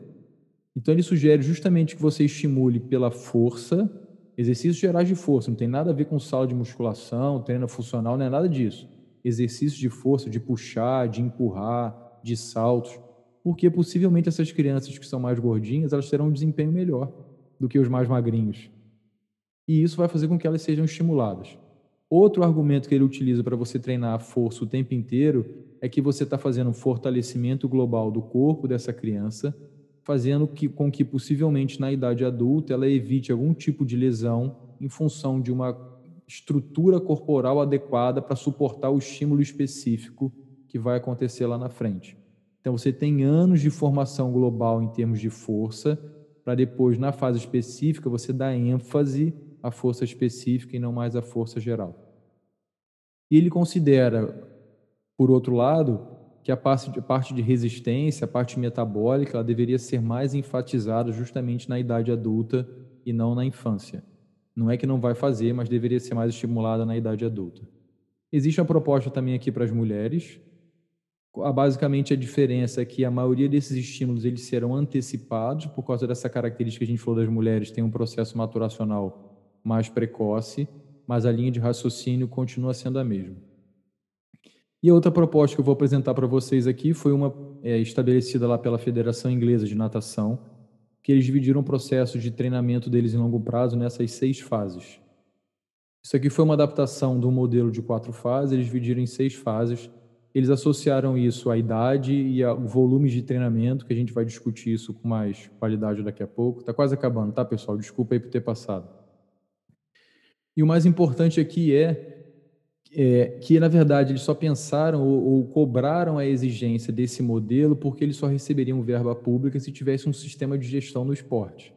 Então, ele sugere justamente que você estimule pela força, exercícios gerais de força, não tem nada a ver com sala de musculação, treino funcional, não é nada disso. Exercícios de força, de puxar, de empurrar, de saltos porque possivelmente essas crianças que são mais gordinhas, elas terão um desempenho melhor do que os mais magrinhos. E isso vai fazer com que elas sejam estimuladas. Outro argumento que ele utiliza para você treinar a força o tempo inteiro é que você está fazendo um fortalecimento global do corpo dessa criança, fazendo que, com que possivelmente na idade adulta ela evite algum tipo de lesão em função de uma estrutura corporal adequada para suportar o estímulo específico que vai acontecer lá na frente. Então você tem anos de formação global em termos de força, para depois, na fase específica, você dar ênfase à força específica e não mais à força geral. E ele considera, por outro lado, que a parte de, parte de resistência, a parte metabólica, ela deveria ser mais enfatizada justamente na idade adulta e não na infância. Não é que não vai fazer, mas deveria ser mais estimulada na idade adulta. Existe uma proposta também aqui para as mulheres, basicamente a diferença é que a maioria desses estímulos eles serão antecipados por causa dessa característica que a gente falou das mulheres tem um processo maturacional mais precoce, mas a linha de raciocínio continua sendo a mesma. E a outra proposta que eu vou apresentar para vocês aqui foi uma é, estabelecida lá pela Federação Inglesa de Natação, que eles dividiram o processo de treinamento deles em longo prazo nessas seis fases. Isso aqui foi uma adaptação do modelo de quatro fases, eles dividiram em seis fases, eles associaram isso à idade e ao volume de treinamento, que a gente vai discutir isso com mais qualidade daqui a pouco. Está quase acabando, tá, pessoal? Desculpa aí por ter passado. E o mais importante aqui é, é que, na verdade, eles só pensaram ou, ou, cobraram a exigência desse modelo porque eles só receberiam verba pública se tivesse um sistema de gestão no esporte.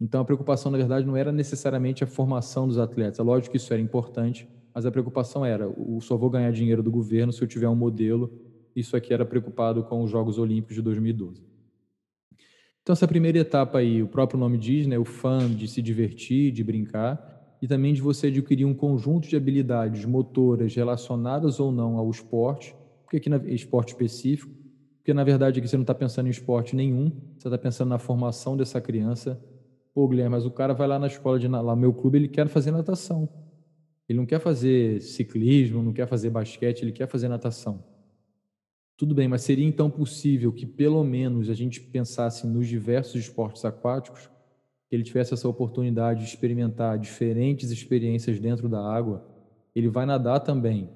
Então, a preocupação, na verdade, não era necessariamente a formação dos atletas. É lógico que isso era importante, mas a preocupação era, eu só vou ganhar dinheiro do governo se eu tiver um modelo. Isso aqui era preocupado com os Jogos Olímpicos de 2012. Então, essa primeira etapa aí, o próprio nome diz, né, o fã de se divertir, de brincar, e também de você adquirir um conjunto de habilidades motoras relacionadas ou não ao esporte, porque aqui na esporte específico, porque na verdade aqui você não está pensando em esporte nenhum, você está pensando na formação dessa criança. Pô, Guilherme, mas o cara vai lá na escola de lá, meu clube, ele quer fazer natação. Ele não quer fazer ciclismo, não quer fazer basquete, ele quer fazer natação. Tudo bem, mas seria então possível que pelo menos a gente pensasse nos diversos esportes aquáticos, que ele tivesse essa oportunidade de experimentar diferentes experiências dentro da água. Ele vai nadar também,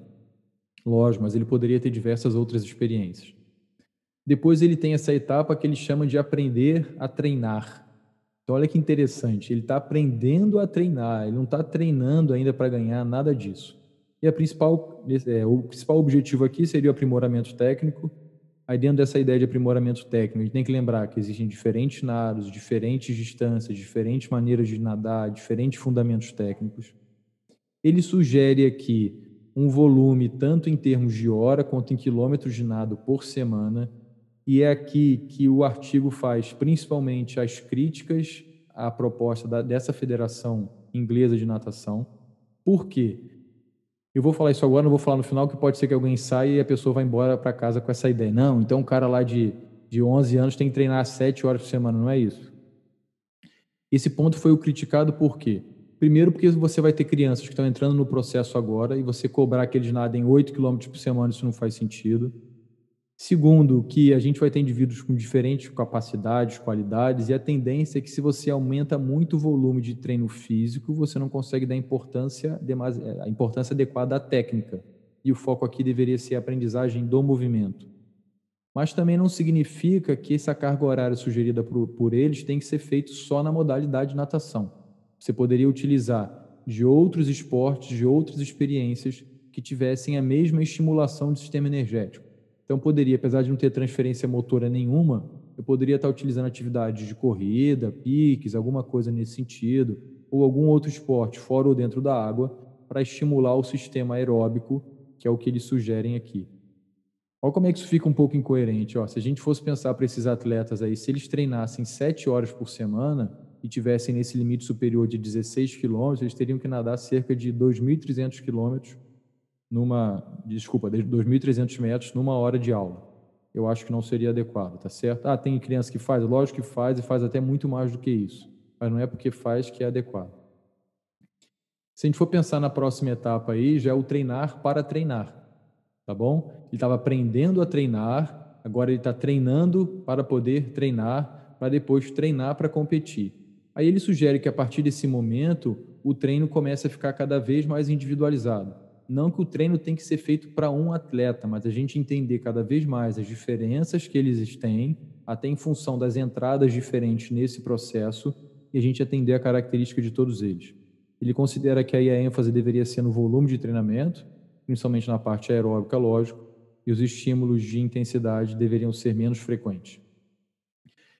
lógico, mas ele poderia ter diversas outras experiências. Depois ele tem essa etapa que ele chama de aprender a treinar. Então, olha que interessante, ele está aprendendo a treinar, ele não está treinando ainda para ganhar nada disso. E a principal, é, o principal objetivo aqui seria o aprimoramento técnico, Aí, dentro dessa ideia de aprimoramento técnico, a gente tem que lembrar que existem diferentes nados, diferentes distâncias, diferentes maneiras de nadar, diferentes fundamentos técnicos. Ele sugere aqui um volume tanto em termos de hora quanto em quilômetros de nado por semana, e é aqui que o artigo faz principalmente as críticas à proposta da, dessa Federação Inglesa de Natação. Por quê? Eu vou falar isso agora, não vou falar no final, que pode ser que alguém saia e a pessoa vá embora para casa com essa ideia. Não, então um cara lá de, de 11 anos tem que treinar 7 horas por semana, não é isso. Esse ponto foi o criticado por quê? Primeiro porque você vai ter crianças que estão entrando no processo agora e você cobrar que eles nadem 8 km por semana, isso não faz sentido. Segundo, que a gente vai ter indivíduos com diferentes capacidades, qualidades, e a tendência é que se você aumenta muito o volume de treino físico, você não consegue dar importância, a importância adequada à técnica. E o foco aqui deveria ser a aprendizagem do movimento. Mas também não significa que essa carga horária sugerida por, por eles tem que ser feita só na modalidade natação. Você poderia utilizar de outros esportes, de outras experiências que tivessem a mesma estimulação do sistema energético. Então, poderia, apesar de não ter transferência motora nenhuma, eu poderia estar utilizando atividades de corrida, piques, alguma coisa nesse sentido, ou algum outro esporte fora ou dentro da água, para estimular o sistema aeróbico, que é o que eles sugerem aqui. Olha como é que isso fica um pouco incoerente. Ó, se a gente fosse pensar para esses atletas aí, se eles treinassem sete horas por semana e tivessem nesse limite superior de 16 quilômetros, eles teriam que nadar cerca de 2.300 quilômetros numa, desculpa, 2.300 metros numa hora de aula. Eu acho que não seria adequado, tá certo? Ah, tem criança que faz? Lógico que faz e faz até muito mais do que isso. Mas não é porque faz que é adequado. Se a gente for pensar na próxima etapa aí, já é o treinar para treinar, tá bom? Ele estava aprendendo a treinar, agora ele está treinando para poder treinar, para depois treinar para competir. Aí ele sugere que a partir desse momento o treino comece a ficar cada vez mais individualizado. Não que o treino tem que ser feito para um atleta, mas a gente entender cada vez mais as diferenças que eles têm, até em função das entradas diferentes nesse processo, e a gente atender a característica de todos eles. Ele considera que aí a ênfase deveria ser no volume de treinamento, principalmente na parte aeróbica, lógico, e os estímulos de intensidade deveriam ser menos frequentes.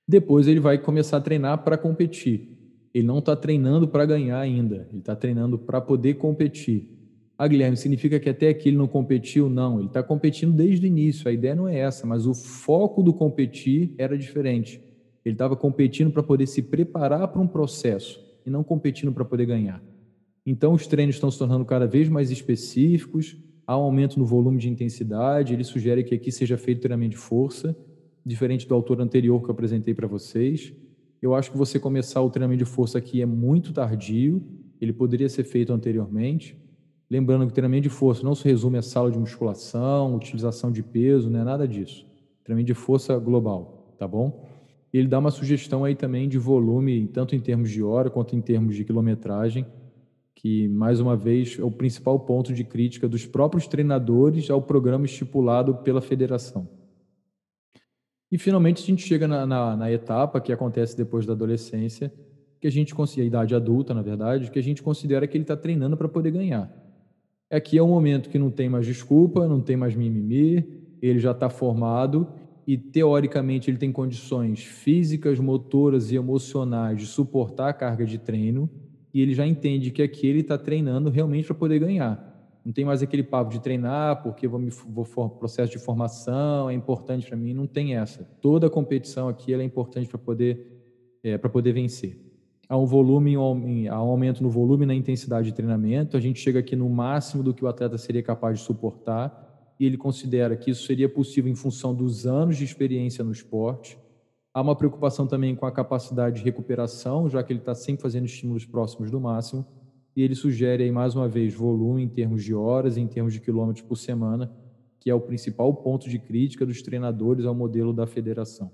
Depois ele vai começar a treinar para competir. Ele não está treinando para ganhar ainda, ele está treinando para poder competir. Ah, Guilherme, significa que até aqui ele não competiu? Não, ele está competindo desde o início. A ideia não é essa, mas o foco do competir era diferente. Ele estava competindo para poder se preparar para um processo e não competindo para poder ganhar. Então, os treinos estão se tornando cada vez mais específicos, há um aumento no volume de intensidade. Ele sugere que aqui seja feito treinamento de força, diferente do autor anterior que eu apresentei para vocês. Eu acho que você começar o treinamento de força aqui é muito tardio, ele poderia ser feito anteriormente. Lembrando que o treinamento de força não se resume a sala de musculação, utilização de peso, não é nada disso. Treinamento de força global, tá bom? Ele dá uma sugestão aí também de volume, tanto em termos de hora quanto em termos de quilometragem, que, mais uma vez, é o principal ponto de crítica dos próprios treinadores ao programa estipulado pela federação. E, finalmente, a gente chega na, na, na etapa que acontece depois da adolescência, que a gente considera, a idade adulta, na verdade, que a gente considera que ele está treinando para poder ganhar. Aqui é um momento que não tem mais desculpa, não tem mais mimimi, ele já está formado e, teoricamente, ele tem condições físicas, motoras e emocionais de suportar a carga de treino e ele já entende que aqui ele está treinando realmente para poder ganhar. Não tem mais aquele papo de treinar porque vou, me, vou processo de formação é importante para mim. Não tem essa. Toda competição aqui é importante para poder é, para poder vencer há um volume, há um aumento no volume e na intensidade de treinamento. A gente chega aqui no máximo do que o atleta seria capaz de suportar e ele considera que isso seria possível em função dos anos de experiência no esporte. Há uma preocupação também com a capacidade de recuperação, já que ele está sempre fazendo estímulos próximos do máximo. E ele sugere aí mais uma vez volume em termos de horas, em termos de quilômetros por semana, que é o principal ponto de crítica dos treinadores ao modelo da federação.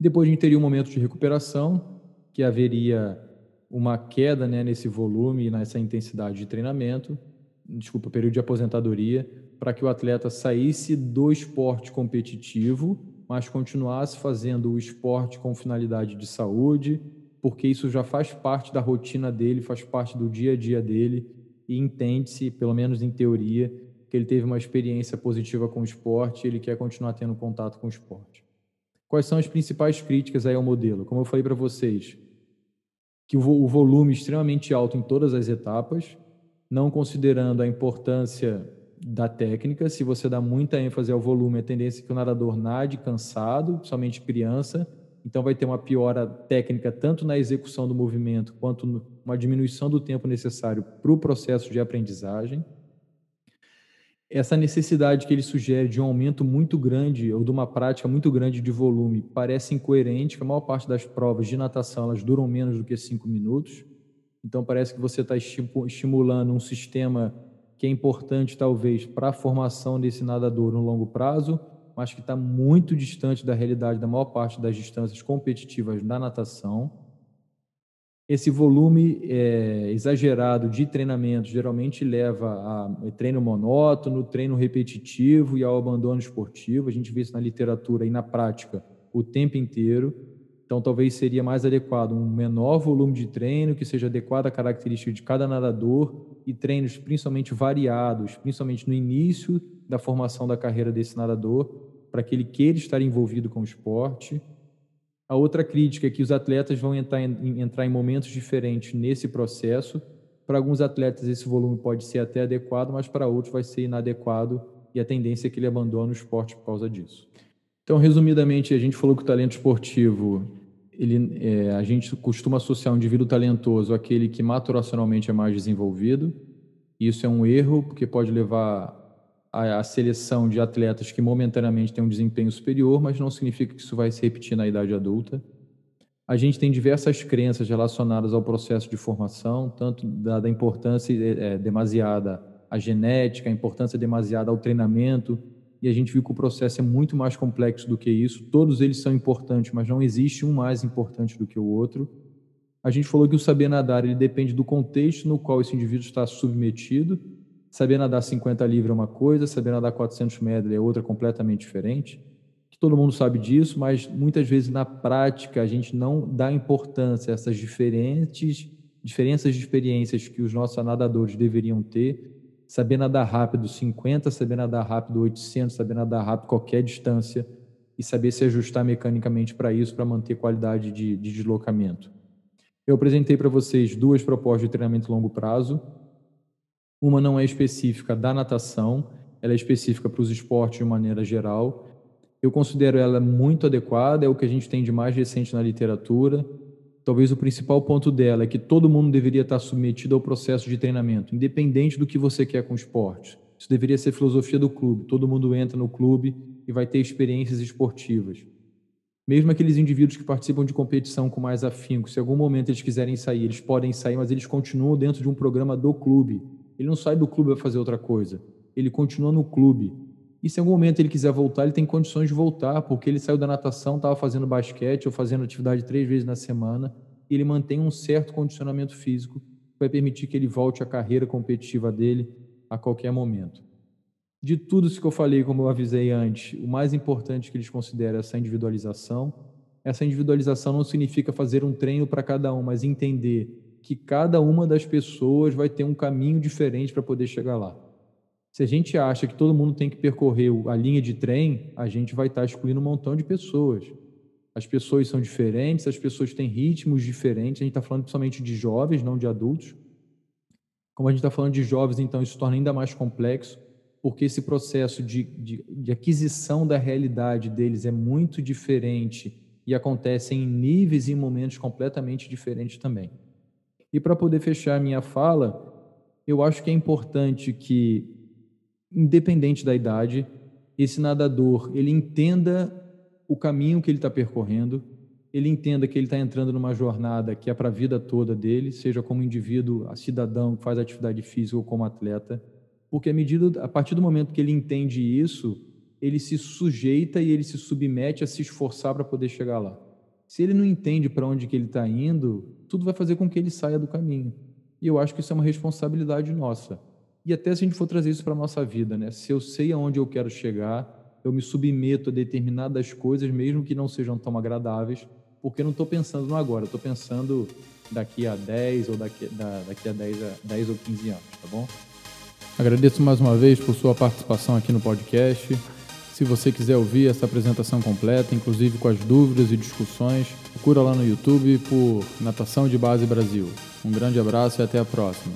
Depois a gente teria um momento de recuperação, que haveria uma queda né, nesse volume e nessa intensidade de treinamento, desculpa, período de aposentadoria, para que o atleta saísse do esporte competitivo, mas continuasse fazendo o esporte com finalidade de saúde, porque isso já faz parte da rotina dele, faz parte do dia a dia dele, e entende-se, pelo menos em teoria, que ele teve uma experiência positiva com o esporte e ele quer continuar tendo contato com o esporte. Quais são as principais críticas aí ao modelo? Como eu falei para vocês, que o volume extremamente alto em todas as etapas, não considerando a importância da técnica. Se você dá muita ênfase ao volume, a tendência é que o nadador nade cansado, somente criança, então vai ter uma piora técnica tanto na execução do movimento quanto uma diminuição do tempo necessário para o processo de aprendizagem. Essa necessidade que ele sugere de um aumento muito grande ou de uma prática muito grande de volume parece incoerente, que a maior parte das provas de natação elas duram menos do que cinco minutos. Então parece que você está estimulando um sistema que é importante talvez para a formação desse nadador no longo prazo, mas que está muito distante da realidade da maior parte das distâncias competitivas da natação. Esse volume é, exagerado de treinamento geralmente leva a treino monótono, treino repetitivo e ao abandono esportivo. A gente vê isso na literatura e na prática o tempo inteiro. Então, talvez seria mais adequado um menor volume de treino, que seja adequado à característica de cada nadador e treinos principalmente variados, principalmente no início da formação da carreira desse nadador, para que ele queira estar envolvido com o esporte. A outra crítica é que os atletas vão entrar em, entrar em momentos diferentes nesse processo. Para alguns atletas, esse volume pode ser até adequado, mas para outros vai ser inadequado e a tendência é que ele abandone o esporte por causa disso. Então, resumidamente, a gente falou que o talento esportivo ele, é, a gente costuma associar um indivíduo talentoso àquele que maturacionalmente é mais desenvolvido. Isso é um erro, porque pode levar à seleção de atletas que momentaneamente têm um desempenho superior, mas não significa que isso vai se repetir na idade adulta. A gente tem diversas crenças relacionadas ao processo de formação, tanto da, da importância é, demasiada à genética, a importância demasiada ao treinamento, e a gente viu que o processo é muito mais complexo do que isso. Todos eles são importantes, mas não existe um mais importante do que o outro. A gente falou que o saber nadar ele depende do contexto no qual esse indivíduo está submetido. Saber nadar 50 livre é uma coisa, saber nadar 400 metros é outra completamente diferente. Que todo mundo sabe disso, mas muitas vezes na prática a gente não dá importância a essas diferentes diferenças de experiências que os nossos nadadores deveriam ter saber nadar rápido 50, saber nadar rápido 800, saber nadar rápido qualquer distância e saber se ajustar mecanicamente para isso, para manter qualidade de, de deslocamento. Eu apresentei para vocês duas propostas de treinamento longo prazo. Uma não é específica da natação, ela é específica para os esportes de maneira geral. Eu considero ela muito adequada, é o que a gente tem de mais recente na literatura talvez o principal ponto dela é que todo mundo deveria estar submetido ao processo de treinamento, independente do que você quer com o esporte. Isso deveria ser filosofia do clube. Todo mundo entra no clube e vai ter experiências esportivas. Mesmo aqueles indivíduos que participam de competição com mais afinco, se em algum momento eles quiserem sair, eles podem sair, mas eles continuam dentro de um programa do clube. Ele não sai do clube para fazer outra coisa. Ele continua no clube. E se em algum momento ele quiser voltar, ele tem condições de voltar, porque ele saiu da natação, estava fazendo basquete ou fazendo atividade três vezes na semana, e ele mantém um certo condicionamento físico que vai permitir que ele volte à carreira competitiva dele a qualquer momento. De tudo isso que eu falei, como eu avisei antes, o mais importante que eles consideram é essa individualização. Essa individualização não significa fazer um treino para cada um, mas entender que cada uma das pessoas vai ter um caminho diferente para poder chegar lá. Se a gente acha que todo mundo tem que percorrer a linha de trem, a gente vai estar excluindo um montão de pessoas. As pessoas são diferentes, as pessoas têm ritmos diferentes. A gente está falando principalmente de jovens, não de adultos. Como a gente está falando de jovens, então isso torna ainda mais complexo, porque esse processo de, de, de aquisição da realidade deles é muito diferente e acontece em níveis e momentos completamente diferentes também. E para poder fechar a minha fala, eu acho que é importante que independente da idade, esse nadador ele entenda o caminho que ele está percorrendo, ele entenda que ele está entrando numa jornada que é para a vida toda dele, seja como indivíduo, cidadão que faz atividade física ou como atleta, porque a medida, a partir do momento que ele entende isso, ele se sujeita e ele se submete a se esforçar para poder chegar lá. Se ele não entende para onde que ele está indo, tudo vai fazer com que ele saia do caminho. E eu acho que isso é uma responsabilidade nossa. E até se a gente for trazer isso para a nossa vida, né? Se eu sei aonde eu quero chegar, eu me submeto a determinadas coisas, mesmo que não sejam tão agradáveis, porque eu não estou pensando no agora, estou pensando daqui a 10 ou daqui, da, daqui a 10, a 10 ou 15 anos, tá bom? Agradeço mais uma vez por sua participação aqui no podcast. Se você quiser ouvir essa apresentação completa, inclusive com as dúvidas e discussões, procura lá no YouTube por Natação de Base Brasil. Um grande abraço e até a próxima.